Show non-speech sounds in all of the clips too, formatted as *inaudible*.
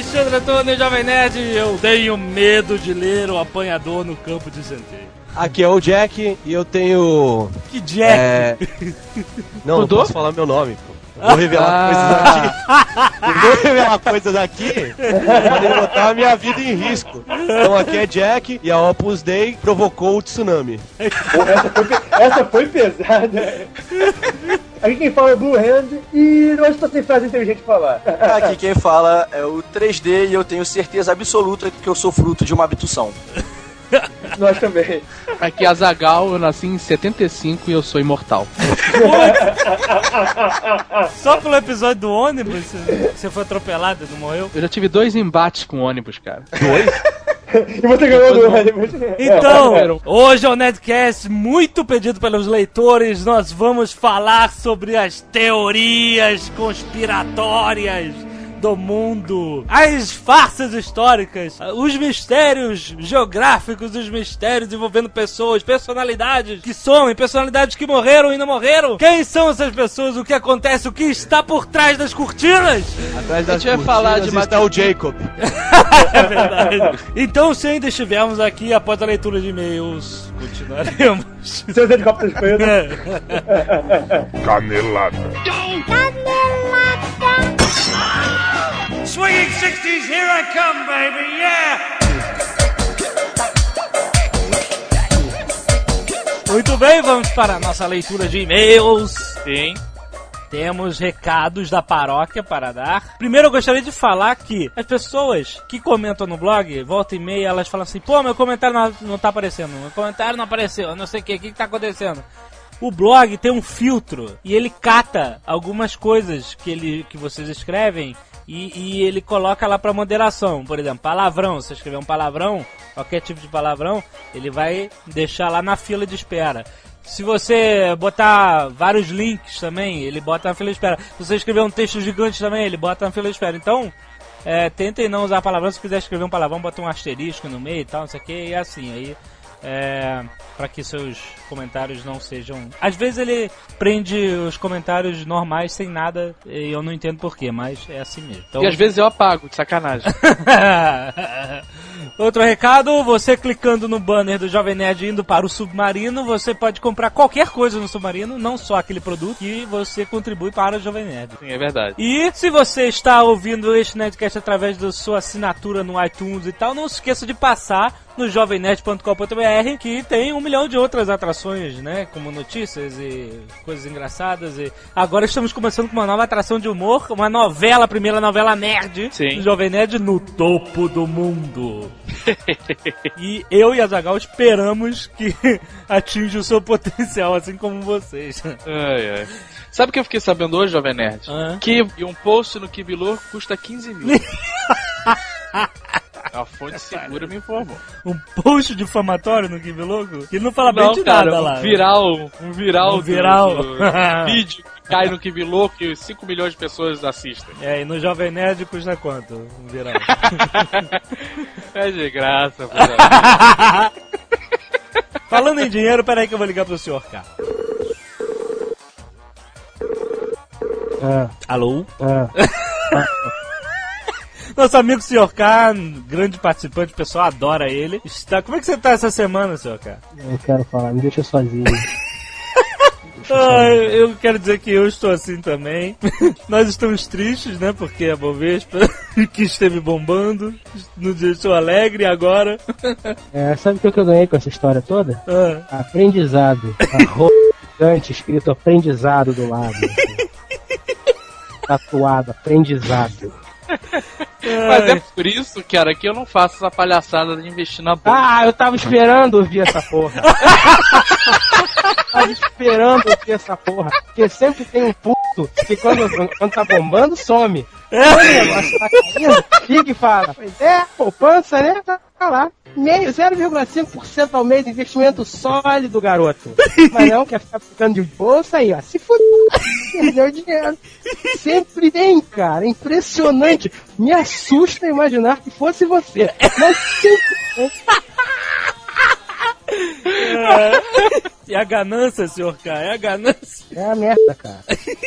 Alexandre Antônio, Jovem Nerd. Eu tenho medo de ler o apanhador no campo de centeio. Aqui é o Jack e eu tenho. Que Jack? É... Não, não posso falar meu nome, pô. Vou revelar ah. coisas aqui. Eu vou revelar coisas aqui. Podem botar a minha vida em risco. Então aqui é Jack e a Opus Dei provocou o tsunami. essa, foi, essa foi pesada. Aqui quem fala é Blue Hand e não estou sem frase inteligente falar. Aqui quem fala é o 3D *laughs* e eu tenho certeza absoluta que eu sou fruto de uma abdução. *laughs* Nós também. Aqui é a Zagal, eu nasci em 75 e eu sou imortal. *laughs* Só pelo episódio do ônibus você foi atropelado, não morreu? Eu já tive dois embates com ônibus, cara. Dois? E você ganhou do ônibus. Então, hoje é o Nedcast muito pedido pelos leitores. Nós vamos falar sobre as teorias conspiratórias do mundo, as farsas históricas, os mistérios geográficos, os mistérios envolvendo pessoas, personalidades que somem, personalidades que morreram e não morreram. Quem são essas pessoas? O que acontece? O que está por trás das cortinas? Atrás das a gente vai falar de está o Jacob. *laughs* é verdade. Então, se ainda estivermos aqui após a leitura de e-mails, continuaremos. *laughs* Seus helicópteros *laughs* pretos. Canelada. Canelada. Swinging 60s, here I come, baby, yeah! Muito bem, vamos para a nossa leitura de e-mails. Sim. Temos recados da paróquia para dar. Primeiro eu gostaria de falar que as pessoas que comentam no blog, volta e meia, elas falam assim, pô, meu comentário não, não tá aparecendo, meu comentário não apareceu, não sei o que, o que, que tá acontecendo? o blog tem um filtro e ele cata algumas coisas que, ele, que vocês escrevem e, e ele coloca lá para moderação. Por exemplo, palavrão. Se escrever um palavrão, qualquer tipo de palavrão, ele vai deixar lá na fila de espera. Se você botar vários links também, ele bota na fila de espera. Se você escrever um texto gigante também, ele bota na fila de espera. Então, é, tentem não usar palavrão. Se quiser escrever um palavrão, bota um asterisco no meio e tal, não sei o que, e é assim. Aí é, para que seus comentários não sejam. Às vezes ele prende os comentários normais sem nada e eu não entendo porquê, mas é assim mesmo. Então... E às vezes eu apago, de sacanagem. *laughs* Outro recado, você clicando no banner do Jovem Nerd indo para o Submarino, você pode comprar qualquer coisa no Submarino, não só aquele produto, e você contribui para o Jovem Nerd. Sim, é verdade. E se você está ouvindo este Nerdcast através da sua assinatura no iTunes e tal, não se esqueça de passar no jovemnet.com.br que tem um milhão de outras atrações, né? Como notícias e coisas engraçadas. E agora estamos começando com uma nova atração de humor, uma novela, a primeira novela nerd Sim. do Jovem Nerd no topo do mundo. *laughs* e eu e a Zagal esperamos que *laughs* atinja o seu potencial, assim como vocês. Ai, ai. Sabe o que eu fiquei sabendo hoje, Jovem Nerd? Ah. Que um post no Kibilor custa 15 mil. *laughs* A fonte segura me informou. Um post difamatório no Give Logo? Que não fala não, bem de cara, nada um lá. Viral, um viral, um viral. Do, do vídeo cai no Give Logo e 5 milhões de pessoas assistem. É, e no Jovem Nerd custa quanto? Um viral. *laughs* é de graça, pô. *laughs* Falando em dinheiro, peraí que eu vou ligar pro senhor K. É. Alô? É. *laughs* Nosso amigo Sr. K, grande participante, o pessoal adora ele. Está... Como é que você está essa semana, Sr. K? Não quero falar, me deixa sozinho. Ah, eu quero dizer que eu estou assim também. *laughs* Nós estamos tristes, né? Porque a Bovespa, *laughs* que esteve bombando, nos deixou alegre agora. *laughs* É, sabe o que eu ganhei com essa história toda? Ah. Aprendizado. Arrogante, escrito aprendizado do lado. Tatuado, aprendizado. Mas é por isso, cara, que eu não faço essa palhaçada de investir na bolsa. Ah, eu tava esperando ouvir essa porra. Tava esperando ouvir essa porra. Porque sempre tem um puto que quando, quando tá bombando, some. Quando o negócio tá caindo, fica e fala. Pois é, poupança, né? Tá lá. 0,5% ao mês de investimento sólido, garoto. *laughs* Mas não quer ficar ficando de bolsa aí, ó. Se fudeu, perdeu dinheiro. Sempre vem, cara. Impressionante. Me assusta imaginar que fosse você. Mas sempre vem. *laughs* É. E a ganância, senhor K, é a ganância. É a merda, cara.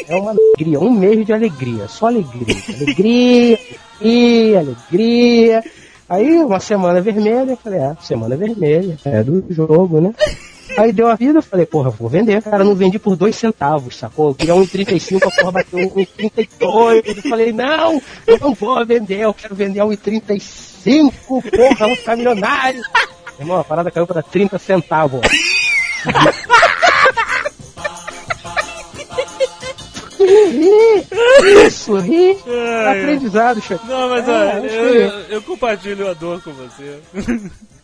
É uma alegria, um mês de alegria, só alegria. Alegria, aqui, alegria. Aí, uma semana vermelha, eu falei, ah, semana vermelha, é do jogo, né? Aí deu a vida, eu falei, porra, vou vender. Cara, não vendi por dois centavos, sacou? Eu queria 1,35, a porra bateu 1,32. Eu falei, não, eu não vou vender, eu quero vender a 1,35, porra, vou ficar milionário. Irmão, a parada caiu para 30 centavos. Isso, ri. Aprendizado, chefe. Não, mas É, olha, eu, eu, eu compartilho a dor com você.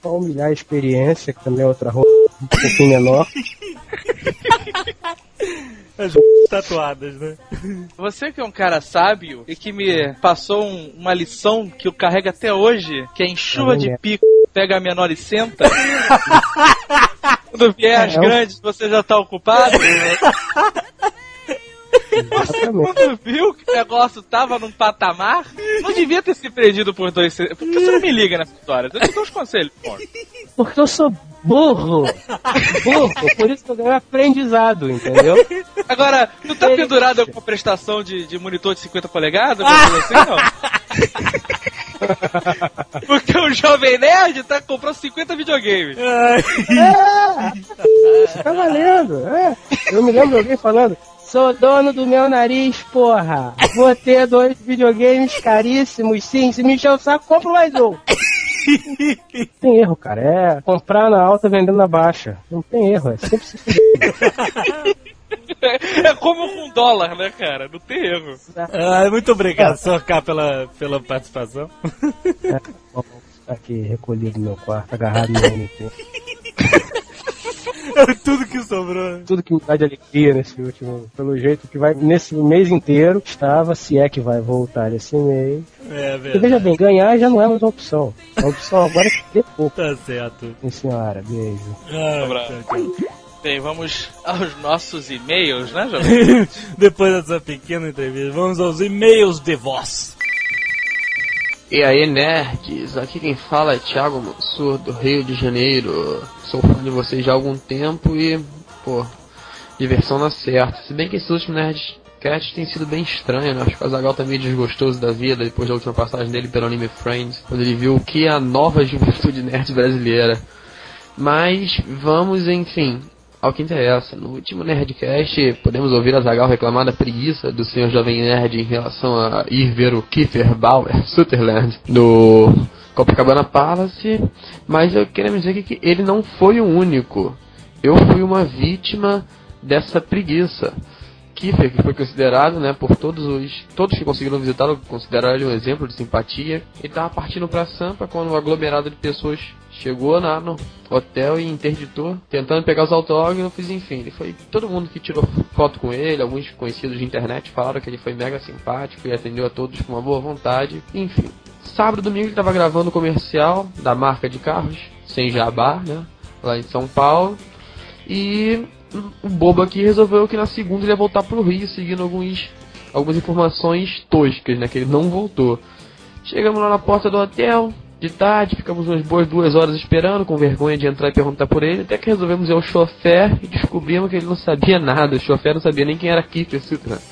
Pra humilhar a experiência, que também é outra roupa um pouquinho menor. As *laughs* tatuadas, né? Você que é um cara sábio e que me passou um- uma lição que eu carrego até hoje, que é em chuva de pico, pega a menor e senta. *laughs* Quando vier as É, grandes, você já tá ocupado. Exatamente. Quando viu que o negócio tava num patamar, não devia ter se perdido por dois. Por que você não me liga nessa história? Eu te dou uns conselhos, pô. Porque eu sou burro. Burro. Por isso que eu ganho aprendizado, entendeu? Agora, tu tá pendurado com prestação de, de monitor de 50 polegadas? assim, não? *laughs* Porque o Jovem Nerd tá comprando 50 videogames. É, tá valendo. É. Eu me lembro de alguém falando. Sou dono do meu nariz, porra. Vou ter dois videogames caríssimos, sim. Se me encher o saco, compro mais um. Tem erro, cara. É comprar na alta vendendo na baixa. Não tem erro. É sempre se. *laughs* É como com dólar, né, cara? Não tem erro. Ah, muito obrigado, Sr. K, pela, pela participação. Vou ficar aqui recolhido no meu quarto, agarrado no MT. *laughs* Tudo que sobrou. Tudo que me dá de alegria nesse último, pelo jeito que vai, nesse mês inteiro, estava, se é que vai voltar esse mês. É E verdade. veja bem, ganhar já não é mais uma opção. A opção agora é ter pouco. Tá certo. Sim, senhora, beijo. Ah, Abraço. tchau, tchau. Bem, vamos aos nossos e-mails, né, *laughs* Jovem? Depois dessa pequena entrevista, vamos aos e-mails de voz. E aí, nerds? Aqui quem fala é Thiago Mansur, do Rio de Janeiro. Sou fã de vocês já há algum tempo e, pô, diversão na certa. Se bem que esse último Nerdcast tem sido bem estranho, né? Acho que o Azaghal tá meio desgostoso da vida depois da última passagem dele pelo anime Friends, quando ele viu o que é a nova *laughs* juventude nerd brasileira. Mas vamos, enfim, ao que interessa. No último Nerdcast, podemos ouvir a Zagal reclamar da preguiça do senhor Jovem Nerd em relação a ir ver o Kiefer Bauer *laughs* Sutherland no Copacabana Palace, mas eu queria dizer que ele não foi o único. Eu fui uma vítima dessa preguiça. Kiefer, que foi considerado, né, por todos os todos que conseguiram visitá-lo, consideraram ele um exemplo de simpatia. Ele estava partindo para Sampa quando um aglomerado de pessoas chegou lá no hotel e interditou, tentando pegar os autógrafos, enfim, ele foi todo mundo que tirou foto com ele, alguns conhecidos de internet falaram que ele foi mega simpático e atendeu a todos com uma boa vontade, enfim. Sábado e domingo ele estava gravando o comercial da marca de carros, sem jabá, né, lá em São Paulo. E o bobo aqui resolveu que na segunda ele ia voltar pro Rio, seguindo alguns, algumas informações toscas, né? Que ele não voltou. Chegamos lá na porta do hotel, de tarde, ficamos umas boas duas horas esperando, com vergonha de entrar e perguntar por ele, até que resolvemos ir ao chofer e descobrimos que ele não sabia nada. O chofer não sabia nem quem era Kiefer Sutherland.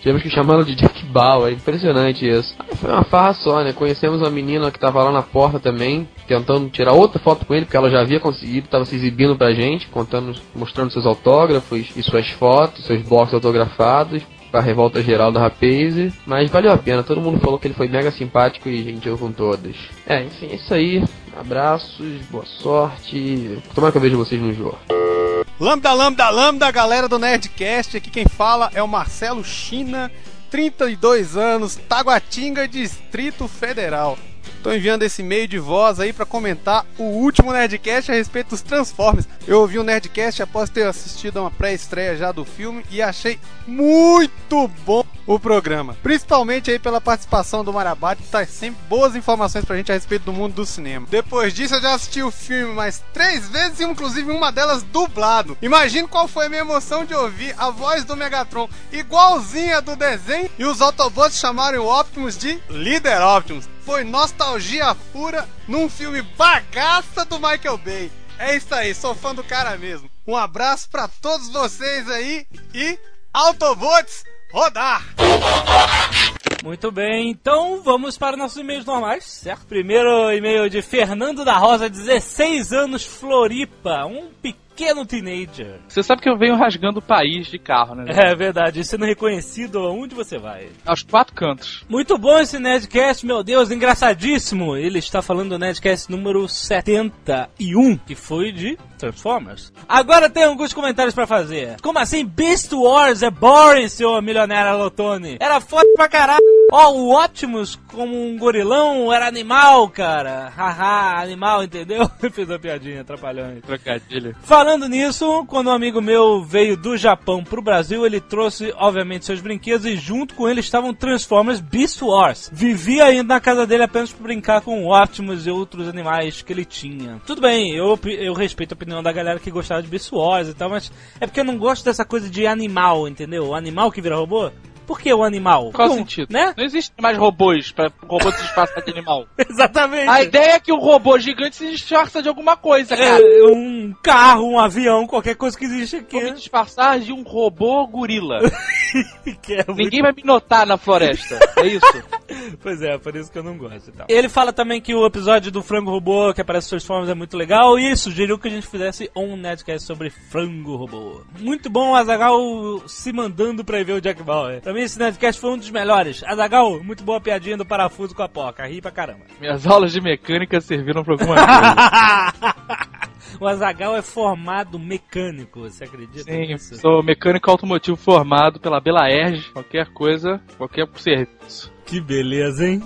Tivemos que chamá-lo de Jack Bauer, impressionante isso. Aí foi uma farra só, né? Conhecemos uma menina que tava lá na porta também, tentando tirar outra foto com ele, porque ela já havia conseguido, tava se exibindo pra gente, contando, mostrando seus autógrafos e suas fotos, seus boxes autografados, pra revolta geral da Rapaze. Mas valeu a pena, todo mundo falou que ele foi mega simpático e gentil com todos. É, enfim, é isso aí. Abraços, boa sorte. Tomara que eu vejo vocês no jogo. Lambda, lambda, lambda, galera do Nerdcast. Aqui quem fala é o Marcelo China, 32 anos, Taguatinga, Distrito Federal. Tô enviando esse e-mail de voz aí para comentar o último Nerdcast a respeito dos Transformers. Eu ouvi o Nerdcast após ter assistido a uma pré-estreia já do filme e achei muito bom o programa. Principalmente aí pela participação do Marabate, que traz sempre boas informações pra gente a respeito do mundo do cinema. Depois disso, eu já assisti o filme mais três vezes inclusive uma delas dublado. Imagine qual foi a minha emoção de ouvir a voz do Megatron igualzinha do desenho e os Autobots chamarem o Optimus de Líder Optimus. Foi nostalgia pura num filme bagaça do Michael Bay. É isso aí, sou fã do cara mesmo. Um abraço pra todos vocês aí e Autobots rodar! Muito bem, então vamos para nossos e-mails normais, certo? Primeiro e-mail de Fernando da Rosa, 16 anos, Floripa, um pequeno teenager. Você sabe que eu venho rasgando o país de carro, né? É verdade, sendo reconhecido aonde você vai. Aos quatro cantos. Muito bom esse Nerdcast, meu Deus, engraçadíssimo. Ele está falando do Nerdcast número 71, que foi de Transformers. Agora tem alguns comentários pra fazer. Como assim Beast Wars é boring, seu milionário Lotone? Era foda pra caralho. Ó, o Optimus como um gorilão era animal, cara. Haha, animal, entendeu? *laughs* Fiz uma piadinha atrapalhando. Trocadilho. Falando nisso, quando um amigo meu veio do Japão pro Brasil, ele trouxe, obviamente, seus brinquedos e junto com ele estavam Transformers Beast Wars. Vivia indo na casa dele apenas pra brincar com o Optimus e outros animais que ele tinha. Tudo bem, eu, eu respeito a opinião da galera que gostava de Beast Wars e tal, mas é porque eu não gosto dessa coisa de animal, entendeu? O animal que vira robô. Por que o animal? Qual sentido? Né? Não existe mais robôs pra robô se disfarçar de animal. *laughs* Exatamente. A ideia é que o robô gigante se disfarça de alguma coisa, cara. É, um carro, um avião, qualquer coisa que existe aqui. Vou me disfarçar de um robô gorila. *laughs* *laughs* Que é muito Ninguém vai me notar na floresta. É isso? *laughs* Pois é, por isso que eu não gosto e tal. Ele fala também que o episódio do frango robô que aparece nos Transformers é muito legal e sugeriu que a gente fizesse um Nerdcast sobre frango robô. Muito bom, Azagal se mandando pra ir ver o Jack Bauer. Pra mim esse Nerdcast foi um dos melhores. Azagal, muito boa piadinha do parafuso com a poca. Ri pra caramba. Minhas aulas de mecânica serviram pra alguma coisa. *laughs* o Azagal é formado mecânico, você acredita Sim, nisso? sou mecânico automotivo formado pela Belaerge. Qualquer coisa, qualquer serviço. Que beleza, hein?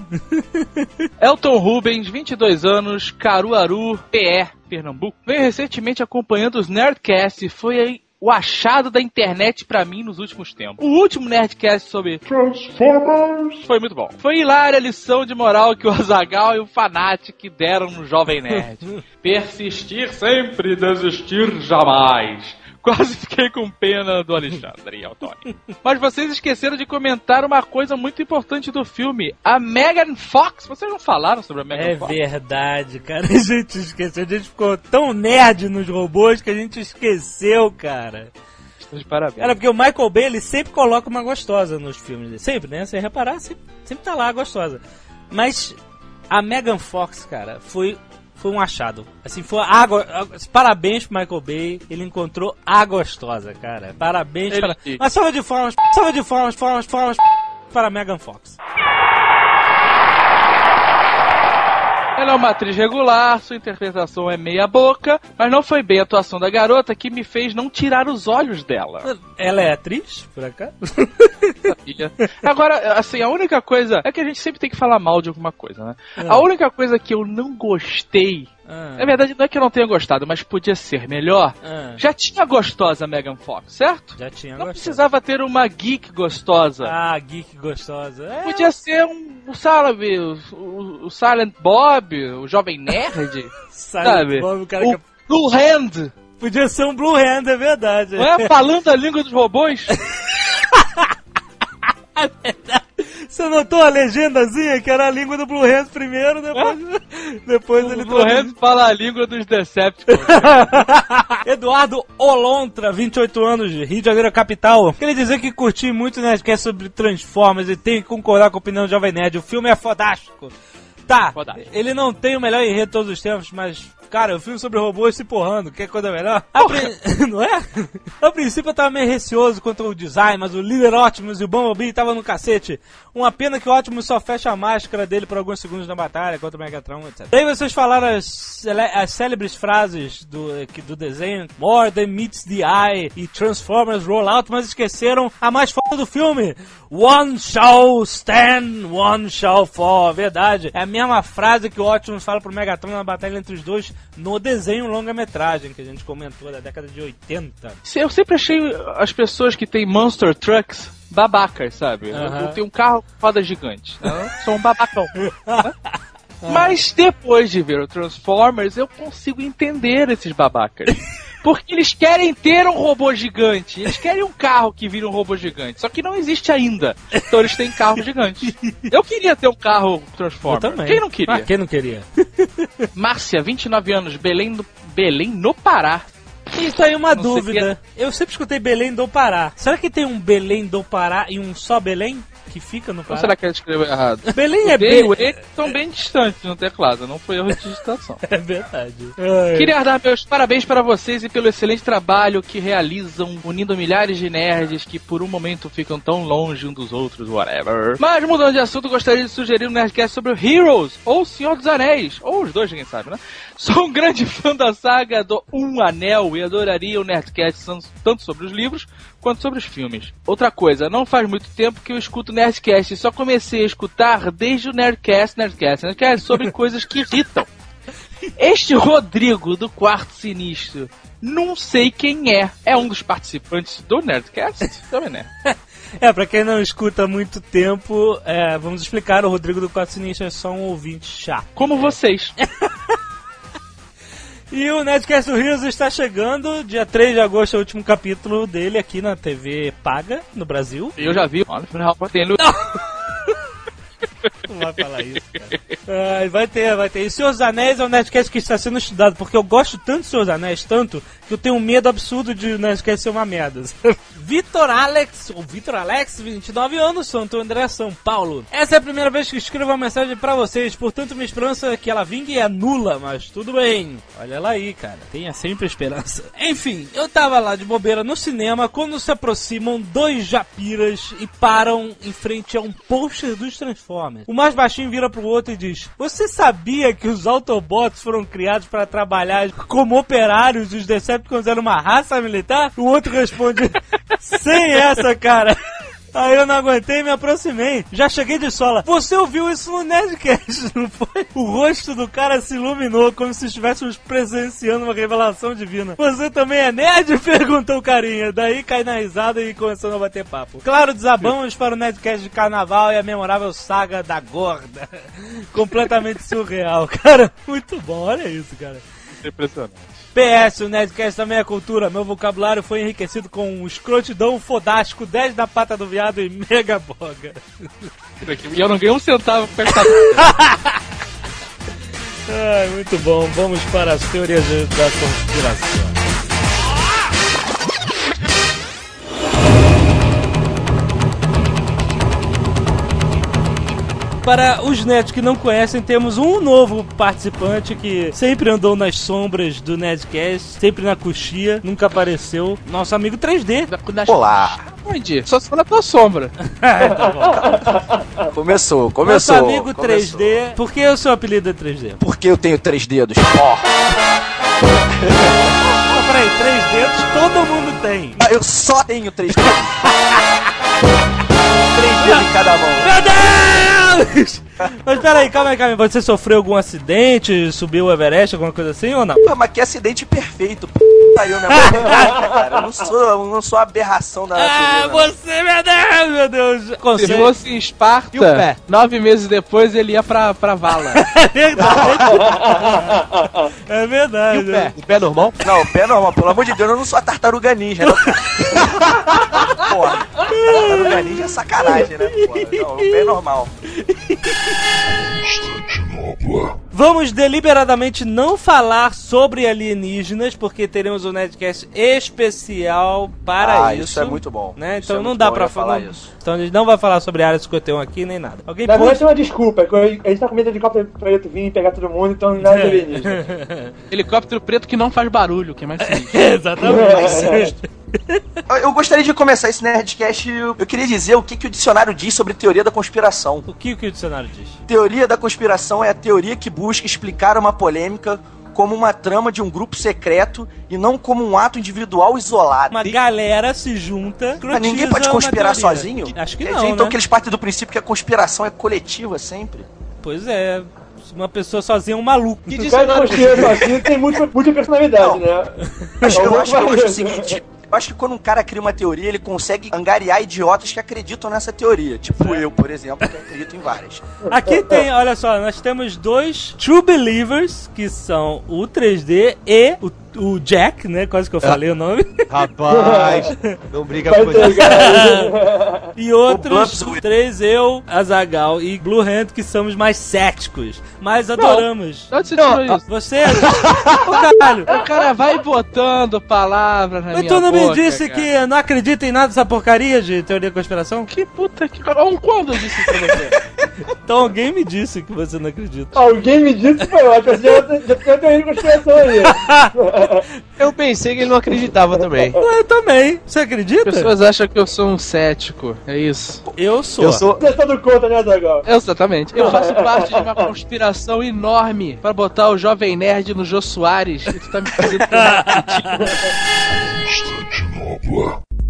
*laughs* Elton Rubens, 22 anos, Caruaru, PE, Pernambuco. Veio recentemente acompanhando os Nerdcast e foi aí o achado da internet pra mim nos últimos tempos. O último Nerdcast sobre Transformers foi muito bom. Foi hilária a lição de moral que o Azagal e o Fanatic deram no Jovem Nerd. *laughs* Persistir sempre, desistir jamais. Quase fiquei com pena do Alexandre e Altoni. Mas vocês esqueceram de comentar uma coisa muito importante do filme. A Megan Fox. Vocês não falaram sobre a Megan É Fox? verdade, cara. *laughs* A gente esqueceu. A gente ficou tão nerd nos robôs que a gente esqueceu, cara. Estou de parabéns. Cara, porque o Michael Bay, ele sempre coloca uma gostosa nos filmes dele. Sempre, né? Você reparar, sempre, sempre tá lá a gostosa. Mas a Megan Fox, cara, foi, foi um achado. Assim, foi a, go- a- Parabéns pro Michael Bay. Ele encontrou a gostosa, cara. Parabéns Ele- para... Uma salva de formas, salva de formas, formas, formas para Megan Fox. Ela é uma atriz regular, sua interpretação é meia boca, mas não foi bem a atuação da garota que me fez não tirar os olhos dela. Ela é atriz, por acaso? Agora, assim, a única coisa é que a gente sempre tem que falar mal de alguma coisa, né? É. A única coisa que eu não gostei, Ah, na verdade não é que eu não tenha gostado, mas podia ser melhor. ah, Já tinha gostosa Megan Fox, certo? já tinha Não gostado. precisava ter uma geek gostosa. Ah, geek gostosa. É, Podia ser um, o, sabe, o, o- o Silent Bob, o Jovem Nerd, *laughs* sabe? sabe? O cara o que... Blue Hand, Podia ser um Blue Hand, é verdade. não é? Falando a língua dos robôs. *laughs* *laughs* Você notou a legendazinha que era a língua do Blue Hand primeiro, depois, *laughs* depois ele O Blue Hand fala a língua dos Decepticons. *laughs* Eduardo Olontra, 28 anos, Rio de Janeiro capital. Queria dizer que curti muito Nerdcast sobre Transformers e tenho que concordar com a opinião do Jovem Nerd. O filme é fodástico. Tá, Fodástico. ele não tem o melhor enredo de todos os tempos, mas, cara, o filme sobre robôs se porrando, quer coisa melhor? Prin- *laughs* não é? A princípio eu tava meio receoso quanto ao design, mas o líder Optimus e o Bumblebee tava no cacete. Uma pena que o Optimus só fecha a máscara dele por alguns segundos na batalha contra o Megatron, etc. Daí vocês falaram as, as célebres frases do, que- do desenho, More Than Meets the Eye e Transformers Rollout, mas esqueceram a mais foda do filme. One shall stand, one shall fall. Verdade. É a mesma frase que o Optimus fala pro Megatron na batalha entre os dois no desenho longa-metragem que a gente comentou da década de 80. Eu sempre achei as pessoas que têm Monster Trucks babacas, sabe? Aham. Eu tenho um carro com roda gigante. né? Sou um babacão. né? *laughs* Mas depois de ver o Transformers, eu consigo entender esses babacas. *laughs* Porque eles querem ter um robô gigante. Eles querem um carro que vira um robô gigante. Só que não existe ainda. Então eles têm carro gigante. Eu queria ter um carro Transformer. Eu também. Quem não queria? Ah, quem não queria? *laughs* Márcia, 29 anos, Belém, no... Belém no Pará. Isso aí é uma Não sei dúvida. Eu sempre escutei Belém do Pará. Será que tem um Belém do Pará e um só Belém? Que fica no Ou Pará. será que ele escreveu errado? Belém é B bem. e o E estão bem distantes no teclado, não foi erro de digitação. *laughs* É verdade. Queria dar meus parabéns para vocês e pelo excelente trabalho que realizam, unindo milhares de nerds que por um momento ficam tão longe um dos outros, whatever. Mas mudando de assunto, gostaria de sugerir um Nerdcast sobre o Heroes, ou Senhor dos Anéis, ou os dois, quem sabe, né? Sou um grande fã da saga do Um Anel e adoraria um Nerdcast tanto sobre os livros quanto sobre os filmes. Outra coisa, não faz muito tempo que eu escuto Nerdcast e só comecei a escutar desde o Nerdcast, Nerdcast, Nerdcast sobre *laughs* coisas que irritam. Este Rodrigo do Quarto Sinistro, não sei quem é. É um dos participantes do Nerdcast? *laughs* Também né? É, pra quem não escuta há muito tempo, é, vamos explicar, o Rodrigo do Quatro Sinistro é só um ouvinte chato. Como vocês. *laughs* E o Nerdcast do Heroes está chegando, dia 3 de agosto é o último capítulo dele aqui na TV paga, no Brasil. Eu já vi. Olha, final tem no... *laughs* Não vai falar isso, cara. Ai, vai ter, vai ter. E Senhor dos Anéis é um Nerdcast que está sendo estudado, porque eu gosto tanto de Senhor dos Anéis, tanto, que eu tenho um medo absurdo de o Nerdcast ser uma merda. *laughs* Vitor Alex, ou Vitor Alex, 29 anos, Santo André, São Paulo. Essa é a primeira vez que escrevo uma mensagem pra vocês, portanto minha esperança é que ela vingue é nula, mas tudo bem. Olha lá aí, cara, tenha sempre esperança. *laughs* Enfim, eu tava lá de bobeira no cinema quando se aproximam dois japiras e param em frente a um pôster dos Transformers. O mais baixinho vira pro outro e diz: Você sabia que os Autobots foram criados para trabalhar como operários e os Decepticons eram uma raça militar? O outro responde: *laughs* Sem essa, cara. *laughs* Aí eu não aguentei e me aproximei. Já cheguei de sola. Você ouviu isso no Nerdcast, *laughs* não foi? O rosto do cara se iluminou como se estivéssemos presenciando uma revelação divina. Você também é nerd? *laughs* Perguntou o carinha. Daí cai na risada e começando a bater papo. Claro, desabamos para o Nerdcast de carnaval e a memorável saga da gorda. *laughs* Completamente surreal. Cara, muito bom. Olha isso, cara. Impressionante. PS, o Nerdcast também é cultura. Meu vocabulário foi enriquecido com escrotidão fodástico, 10 da pata do viado e mega boga. E eu não ganhei um centavo com essa... *laughs* Ai, muito bom. Vamos para as teorias da conspiração. Para os netos que não conhecem, temos um novo participante que sempre andou nas sombras do Nerdcast, sempre na coxia, nunca apareceu. Nosso amigo 3D. Olá. Onde? Só se for na tua sombra. *laughs* Começou, Nosso começou. amigo começou. 3D. Por que o seu apelido é 3D? Porque eu tenho três dedos. Ó, Ah, peraí, três dedos todo mundo tem. eu só tenho três dedos. *laughs* três dedos em cada mão. Meu Deus! Mas peraí, calma aí, calma aí. Você sofreu algum acidente, subiu o Everest, alguma coisa assim ou não? Pô, mas que acidente perfeito. P... Saiu minha mão. cara. Eu não sou, eu não sou aberração da Ah, natureza. você, meu Deus, meu Deus. Se Conselho. fosse em Esparta, E o pé? nove meses depois ele ia pra, pra vala. *laughs* É verdade. É verdade. E o pé? O pé normal? Não, o pé normal, pelo amor de Deus, eu não sou a tartaruga ninja, não. *laughs* Porra, tartaruga ninja é sacanagem, né? Porra, não, é normal. Vamos deliberadamente não falar sobre alienígenas, porque teremos um Nerdcast especial para ah, isso. isso é muito bom. Né? Então é não dá pra falar falar. isso. Então a gente não vai falar sobre a área 51 aqui nem nada. Alguém Na verdade, tem uma desculpa, que a gente tá com medo de helicóptero preto vir e pegar todo mundo, então nada *laughs* de alienígena. Helicóptero preto que não faz barulho, que é mais *laughs* sinistro. Exatamente. Eu- *laughs* Eu gostaria de começar esse Nerdcast. Eu eu queria dizer o que, que o dicionário diz sobre teoria da conspiração. o que, que o dicionário diz? Teoria da conspiração é a teoria que busca explicar uma polêmica como uma trama de um grupo secreto e não como um ato individual isolado. Uma galera se junta. Mas ninguém pode conspirar sozinho? Acho que Quer não. dizer, então né? que eles partem do princípio que a conspiração é coletiva sempre. Pois é. Uma pessoa sozinha é um maluco. Se o cara conspira sozinho, tem muita, muita personalidade, Não. né? É um eu, acho, eu acho o seguinte. Eu acho que quando um cara cria uma teoria, ele consegue angariar idiotas que acreditam nessa teoria. Tipo eu, por exemplo, que acredito em várias. Aqui tem, olha só, nós temos dois True Believers, que são o 3D e o o Jack, né? Quase que eu falei o nome. *laughs* Rapaz, não briga Vai com entregar. *laughs* E outros três, eu, Azagal e Blue Hand, que somos mais céticos. Mas adoramos. Onde você tirou isso? Você. Ô caralho! O cara vai botando palavras na Mas minha tu não me boca, disse cara. que não acredita em nada dessa porcaria de teoria da conspiração? Que puta que... Um quando eu disse isso pra você? *laughs* Então alguém me disse que você não acredita. Alguém me disse que foi ótimo. Já, já tem teoria de conspiração aí. *laughs* Eu pensei que ele não acreditava também. Eu *laughs* também. Você acredita? Pessoas acham que eu sou um cético, é isso. Eu sou. Eu sou. Você é todo contra, né, Zagal? Exatamente. Eu faço *laughs* parte de uma conspiração enorme pra botar o Jovem Nerd no Jô Soares. E tu tá me fazendo.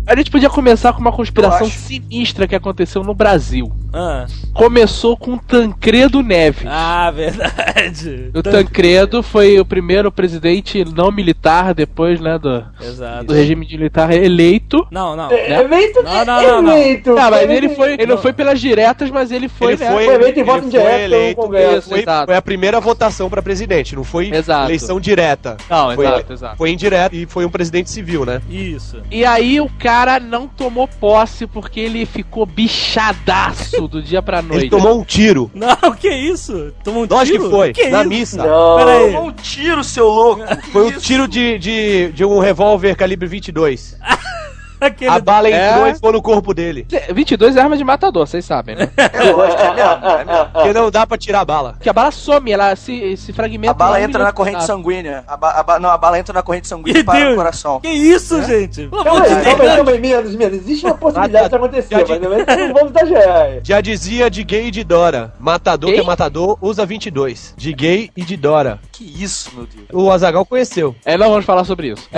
A gente podia começar com uma conspiração sinistra que aconteceu no Brasil. Ah, Começou com Tancredo Neves. ah verdade. O Tancredo foi o primeiro presidente não militar depois, né, do, Exato. do regime militar eleito. Não, não. É Evento Não, não, não, não. evento. Ah, mas ele foi, ele não foi pelas diretas, mas ele foi, Ele né? foi, Foi eleito em voto eleito, no Congresso. Foi, foi a primeira votação pra presidente, não foi Exato. eleição direta. Não, foi, exato, exato. Foi indireta e foi um presidente civil, né? Isso. E aí o cara não tomou posse porque ele ficou bichadaço do dia pra noite. Ele tomou um tiro. *laughs* Não, que isso? Tomou um Lógico tiro? que foi, Que na isso? missa. Não. Pera aí. Tomou um tiro, seu louco. Foi um tiro de, de, de um revólver calibre 22. *laughs* Aquele... A bala entrou É? e foi no corpo dele. 22 é arma de matador, vocês sabem, né? *laughs* É lógico, é mesmo, é mesmo. Porque não dá pra tirar a bala. Porque a bala some, ela se, se fragmenta. A bala um entra na corrente pedaços. sanguínea. A ba- a ba- não, a bala entra na corrente sanguínea e para Deus. coração. Que isso, gente? Pelo amor Calma aí, menos, menos. Existe uma possibilidade de acontecer, Já mas não vamos exagerar. Já dizia de gay e de Dora. Matador Gay? que é matador, usa 22. De gay e de Dora. Que isso, meu Deus. O Azagal conheceu. É, não vamos falar sobre isso. *laughs*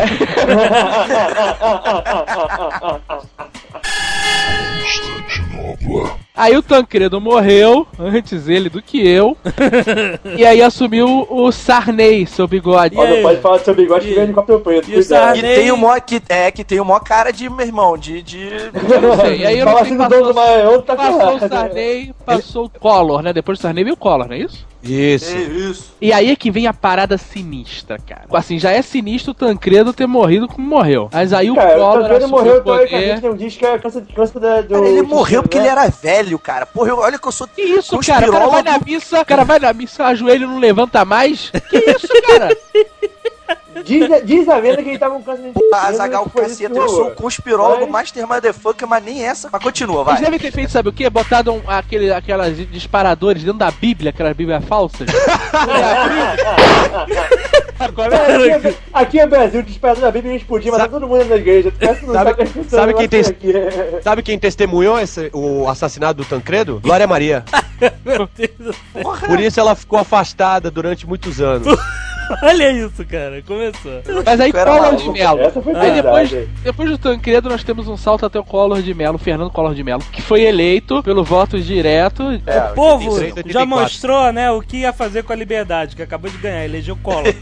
*laughs* É. Aí o Tancredo morreu, antes ele do que eu. *laughs* e aí assumiu o Sarney, seu bigode. E Ó, não pode falar do seu bigode que E- vem de copo preto. e. Sarney? Que tem o maior, que, é, que tem o maior cara de, meu irmão, de... de... Não sei. E aí eu não sei, assim do dono do passou, Maranhão, tá passou o. Sarney, passou o Collor, né? Depois do Sarney veio o Collor, não é isso? Isso. É isso. E aí é que vem a parada sinistra, cara. Assim, já é sinistro o Tancredo ter morrido como morreu. Mas aí o Cara, o Collor Tancredo morreu o poder. teoricamente, não diz que é câncer, câncer da, do... Cara, ele morreu porque ele né? era velho, cara. Porra, eu- olha que eu sou Que isso, cara? O cara vai na missa, o cara vai na missa, ajoelha e não levanta mais. Que isso, cara? *laughs* Diz, diz a lenda que ele tava com câncer de Ah, Zagal Caceta, eu sou um conspirólogo Mas- master motherfucker, mas nem essa. Mas continua, vai. Eles devem ter feito, sabe o quê? Botado um, aquele, aquelas disparadores dentro da Bíblia, aquelas Bíblias falsas. *laughs* Aqui, é- aqui é Brasil, disparado da Bíblia e explodir, matar todo mundo na igreja. Sabe- sabe, o que sabe quem tem- aqui. *laughs* Sabe quem testemunhou esse- o assassinato do Tancredo? Glória Maria. *laughs* Meu Deus. Por isso ela ficou afastada durante muitos anos. *laughs* Olha isso, cara. Começou. Mas aí era Collor maluco. de. Essa foi Aí depois, verdade. depois do Tancredo nós temos um salto até o Collor de Mello, Fernando Collor de Mello, que foi eleito pelo voto direto. É, O povo 86, já 84. mostrou, né, o que ia fazer com a liberdade, que acabou de ganhar, elegeu Collor. *laughs*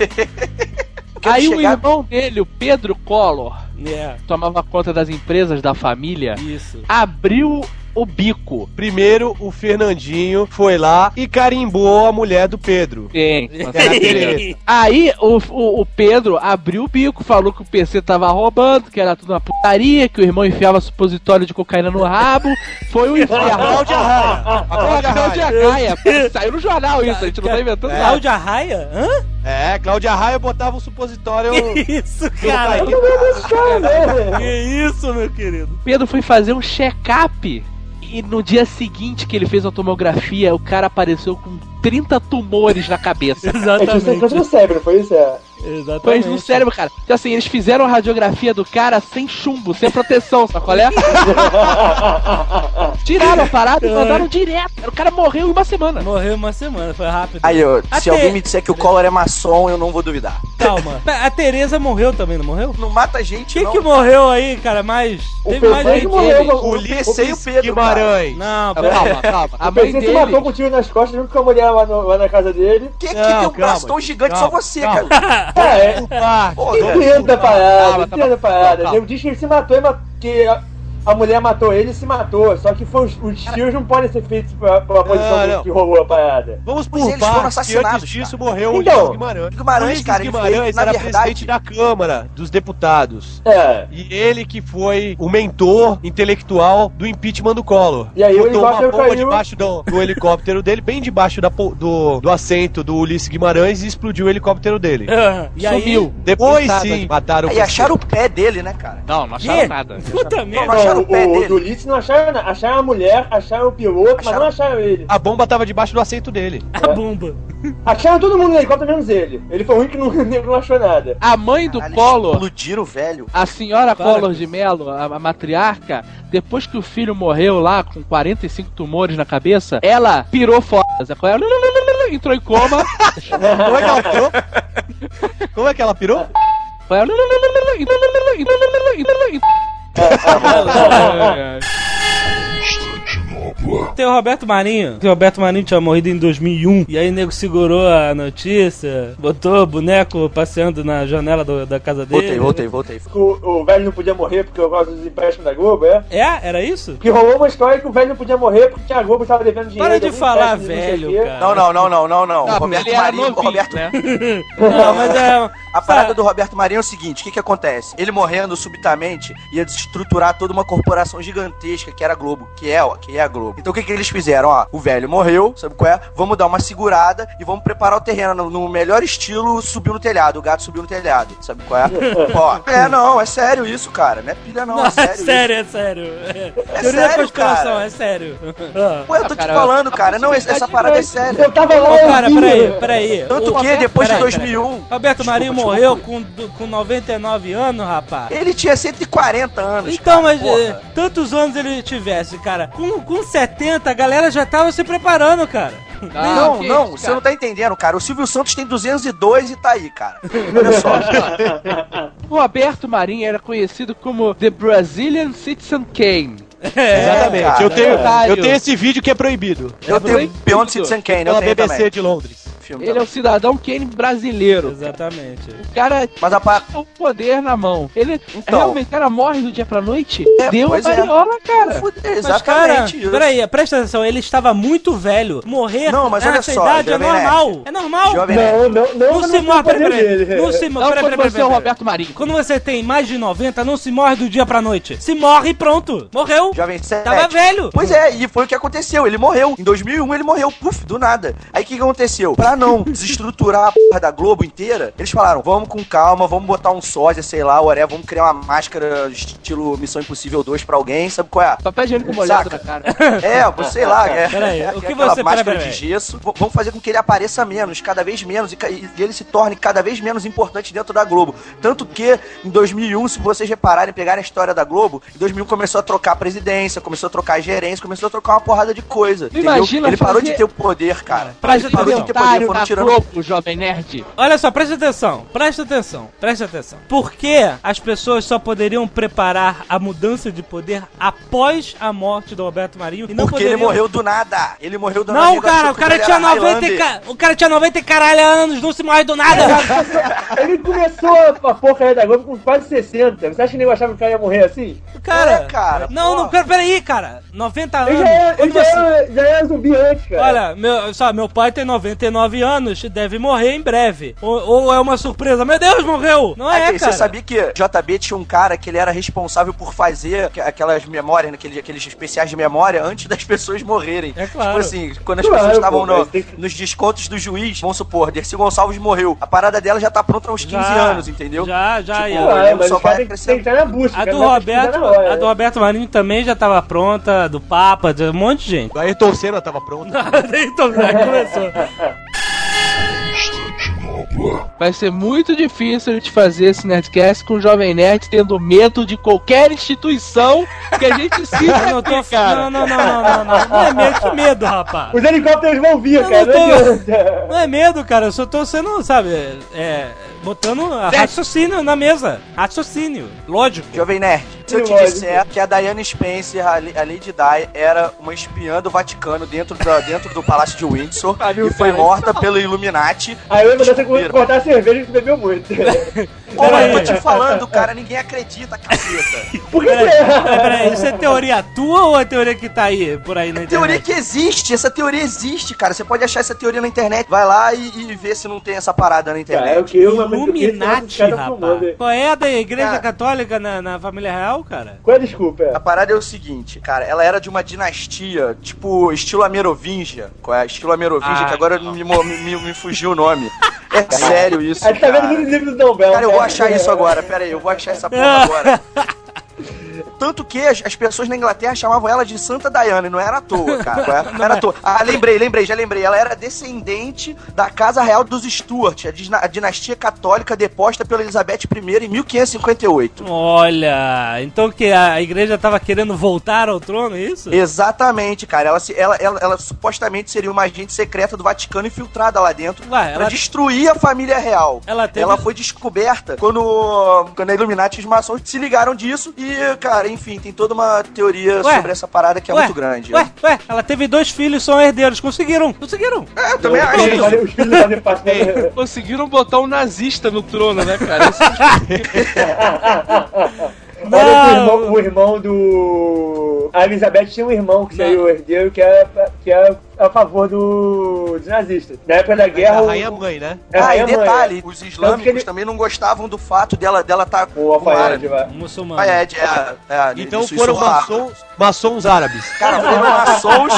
Aí o chegar- irmão dele, o Pedro Collor, é, tomava conta das empresas da família, isso. abriu o bico. Primeiro, o Fernandinho foi lá e carimbou a mulher do Pedro. Tereza. Aí o, o, o Pedro abriu o bico, falou que o PC tava roubando, que era tudo uma putaria, que o irmão enfiava supositório de cocaína no rabo. Foi o inferno. Cláudia Raia. A A Cláudia Cláudia Raia. Saiu no jornal isso, a gente não tá inventando nada. Cláudia Raia? Hã? É, Cláudia Raia botava o supositório. Que isso, cara? Que isso, meu querido? Pedro foi fazer um check-up e no dia seguinte que ele fez a tomografia, o cara apareceu com 30 tumores na cabeça. *laughs* É isso é Exatamente. no cérebro, foi isso? É. Foi Exatamente. no cérebro, cara. Então, assim, eles fizeram a radiografia do cara sem chumbo, sem proteção, sabe qual é? *laughs* Tiraram a parada e mandaram direto. O cara morreu em uma semana. Morreu uma semana, foi rápido. Aí, ó, se alguém me disser que o Collor é maçom, eu não vou duvidar. Calma. *laughs* A Tereza morreu também, não morreu? Não mata a gente, Quem não. que morreu aí, cara? Mais. O Teve mais gente. morreu. O O e Pedro, Guimarães. Não, Calma, calma. A O mãe PC se matou dele. com um tiro nas costas junto com a mulher lá, no- lá na casa dele. É que Não, tem um calma, braço tão gigante calma, só você, calma. cara? *laughs* É. Parte. Porra, Entendo da parada, Calma, tá entendo da bom. parada. Diz que ele se matou e mat- que a- mulher matou ele e se matou. Só que foi, os, os tiros não podem ser feitos pela, pela posição Não, não. que rolou a parada. Vamos por eles foram assassinados, antes disso cara. morreu o Então, Ulisses Guimarães. Guimarães, Ulisses cara, foi, Guimarães era verdade- presidente da Câmara dos Deputados. É. E ele que foi o mentor intelectual do impeachment do Collor. E aí o Botou uma helicóptero bomba caiu. debaixo do, do helicóptero dele, bem debaixo da do, do assento do Ulisses Guimarães e explodiu o helicóptero dele. E aí, Sumiu. Depois Coitado. sim, mataram Aí acharam o pé dele, né, cara? Não, não acharam nada. Puta Não, merda. Acharam o pé o, dele. do não acharam nada. Acharam a mulher, acharam o piloto, mas Acharam- não acharam ele. A bomba tava debaixo do assento dele. *laughs* A bomba. Acharam todo mundo no helicóptero, menos ele. Ele foi o único que não, *laughs* não achou nada. A mãe do Caralho, Collor, Explodiram o velho. a senhora Para Collor de Mello, a, a matriarca, depois que o filho morreu lá com 45 tumores na cabeça, ela pirou fora. É? Entrou em coma. *laughs* Como é que ela pirou? Como é que ela pirou? Foi- Tem o Roberto Marinho. Que o Roberto Marinho tinha morrido em 2001. E aí o nego segurou a notícia, botou o boneco passeando na janela do- da casa dele. Voltei, voltei, voltei. O, o velho não podia morrer porque eu gosto dos empréstimos da Globo, é? É? Era isso? Que rolou uma história que o velho não podia morrer porque a Globo estava devendo dinheiro. Para de falar não velho. Não, não, não, não, não, não. Não, O Roberto Marinho, o novinho, Roberto, né? *laughs* Não, mas é. A parada do Roberto Marinho é o seguinte: o que, que acontece? Ele morrendo subitamente ia desestruturar toda uma corporação gigantesca que era a Globo, que é, ó, que é a Globo. Então o que, que eles fizeram? Ó, o velho morreu, sabe qual é? Vamos dar uma segurada e vamos preparar o terreno no, no melhor estilo subiu no telhado. O gato subiu no telhado, sabe qual é? *laughs* ó, é, não, é sério isso, cara. Não é pilha, não, Não, é é sério. isso. sério, é sério. É. Da sério, cara. é sério. Pô, eu tô Ah, cara, te falando, cara. Não, essa parada é séria. Eu tava lá. Ô, cara, peraí, peraí. Tanto O- que depois de peraí, peraí. 2001. Roberto Marinho Desculpa, morreu desculpa. com, com 99 anos, rapaz. Ele tinha 140 anos. Então, cara, mas porra. eh, tantos anos ele tivesse, cara. Com, com 70, a galera já tava se preparando, cara. Não, que não, você não tá entendendo, cara. O Silvio Santos tem 202 e tá aí, cara. Olha só. *laughs* O Roberto Marinho era conhecido como The Brazilian Citizen Kane. Exatamente. cara, eu, tenho, é. eu tenho esse vídeo que é proibido. Eu tenho proibido. Beyond Citizen Kane, eu Pela tenho BBC também. de Londres. Filme Ele é também. o cidadão Kane brasileiro. Exatamente. O cara Mas a pa... tinha o poder na mão. Ele Então. realmente, o cara morre do dia pra noite. É, deu a pois é. variola, cara. Fuder, Mas, cara, exatamente isso. peraí, presta atenção, ele estava muito velho. Morrer Não, mas olha nessa só, idade é normal. Nerd. É normal. Jovem Nerd. Não, não, não. Não se morre, foi o peraí, peraí. Não se morre, peraí, quando peraí, você é o peraí. Roberto Marinho. Quando você tem mais de 90, não se morre do dia pra noite. Se morre e pronto. Morreu. Jovem Sete. Tava velho. Pois é, e foi o que aconteceu. Ele morreu. Em 2001 ele morreu, puf, do nada. Aí o que, que aconteceu? Pra não desestruturar a porra da Globo inteira, eles falaram: vamos com calma, vamos botar um sósia, sei lá, whatever, vamos criar uma máscara estilo Missão Impossível 2 pra alguém, sabe qual é? Papel higiênico molhado na cara. *laughs* É, sei lá, é, Peraí, é o que aquela você- máscara de gesso. V- Vamos fazer com que ele apareça menos, cada vez menos, e, e ele se torne cada vez menos importante dentro da Globo. Tanto que, em 2001, se vocês repararem, pegarem a história da Globo, em 2001 começou a trocar a presidência, começou a trocar a gerência, começou a trocar uma porrada de coisa, entendeu? Imagina ele parou fazer- de ter o poder, cara. Pra Ele parou de ter poder, documentário foram tirando... Globo, jovem nerd. Olha só, presta atenção, presta atenção, presta atenção. Por que as pessoas só poderiam preparar a mudança de poder após a morte do Roberto Marinho e não Porque poderiam... ele morreu do nada. Ele morreu do nada. Não, cara, o cara tinha era 90 e ca... o cara tinha 90 e caralho anos, não se morre do nada. *laughs* Ele começou a porcaria da Globo com quase 60. Você acha que nem achava que o cara ia morrer assim? Cara, É, cara, não, não, pera, peraí, cara. 90 anos. Ele já era, ele Quando já você- era, já era zumbi antes, cara. Olha, meu, só, meu pai tem 99 anos, deve morrer em breve. Ou, ou é uma surpresa, meu Deus, morreu! Não é, Aqui, cara. Você sabia que JB tinha um cara que ele era responsável por fazer aqu- aquelas memórias, aqueles, aqueles especiais de memória antes das pessoas morrerem. É claro. Tipo assim, quando as Claro, pessoas estavam no- que- nos descontos do juiz, vamos supor, Dercy Gonçalves morreu. A parada dela já tá pronta há uns 15 Já, anos, entendeu? Já, já, Tipo, já. Ele mas só vai estar na busca. A do Roberto, hora, a do? Roberto Marinho também já tava pronta, do Papa, de um monte de gente. O Ayrton Senna tava pronto. *laughs* então, já começou. *laughs* Vai ser muito difícil a gente fazer esse Nerdcast com o Jovem Nerd tendo medo de qualquer instituição que a gente *laughs* cita não, tô, aqui, cara. não, não, não, não, não, não. Não é medo, que medo, rapaz. Os helicópteros vão vir, cara. não tô-. Não é medo, cara. Eu só tô sendo, sabe, é, botando raciocínio na mesa. Raciocínio, lógico. Jovem Nerd, se eu te disser que a Diana Spencer, a, Lady Di, era uma espiã do Vaticano dentro, da, dentro do Palácio de Windsor Pariu, e foi morta pelo Illuminati. Aí eu mandei você Descobriram. cortar a cerveja que bebeu muito. *laughs* Pô, *laughs* eu tô te falando, cara, ninguém acredita, caceta. Por que Peraí, você... peraí, peraí, isso é teoria tua ou é teoria que tá aí, por aí na Teoria internet? que existe, essa teoria existe, cara. Você pode achar essa teoria na internet. Vai lá e, e vê se não tem essa parada na internet. Cara, é o que eu, mas eu Illuminati, fumando, rapaz. Qual é a da igreja Cara. católica na, na família real, cara? Qual é a desculpa? A parada é o seguinte, cara, ela era de uma dinastia, tipo, estilo Amerovingia. Qual é? Estilo Amerovingia, Ah, que agora me, me, me fugiu o nome. *laughs* É sério isso, A gente tá vendo cara. no livro do Dom Bell. Cara, eu vou achar isso agora, pera aí, eu vou achar essa porra agora. *laughs* Tanto que as, as pessoas na Inglaterra chamavam ela de Santa Diana, e não era à toa, cara. Não era à toa. Ah, lembrei, lembrei, já lembrei. Ela era descendente da Casa Real dos Stuart, a, dina- a dinastia católica deposta pela Elizabeth I em 1558. Olha, então que a igreja tava querendo voltar ao trono, é isso? Exatamente, cara. Ela, se- ela, ela, ela supostamente seria uma agente secreta do Vaticano infiltrada lá dentro Ué, pra ela- destruir a família real. Ela teve- Ela foi descoberta quando, quando a Illuminati e os maçons se ligaram disso e, cara, enfim, tem toda uma teoria Ué, sobre essa parada que é Ué, muito grande. Ué, ué, ela teve dois filhos, são herdeiros. Conseguiram, conseguiram. É, eu também Os acho. da... *laughs* Conseguiram botar um nazista no trono, né, cara? Isso Olha que o irmão, o irmão do. A Elizabeth tinha um irmão que saiu herdeiro que era, que era a favor do, dos nazistas. Na época da guerra. a o- rainha mãe, né? É Ah, e rainha mãe, detalhe, é. os islâmicos que ele- também não gostavam do fato dela dela tá O com alfaiate, vai. Muçulmano. Alfaiate, é, é, Então isso- foram isso maçons, maçons árabes. Cara, foram maçons,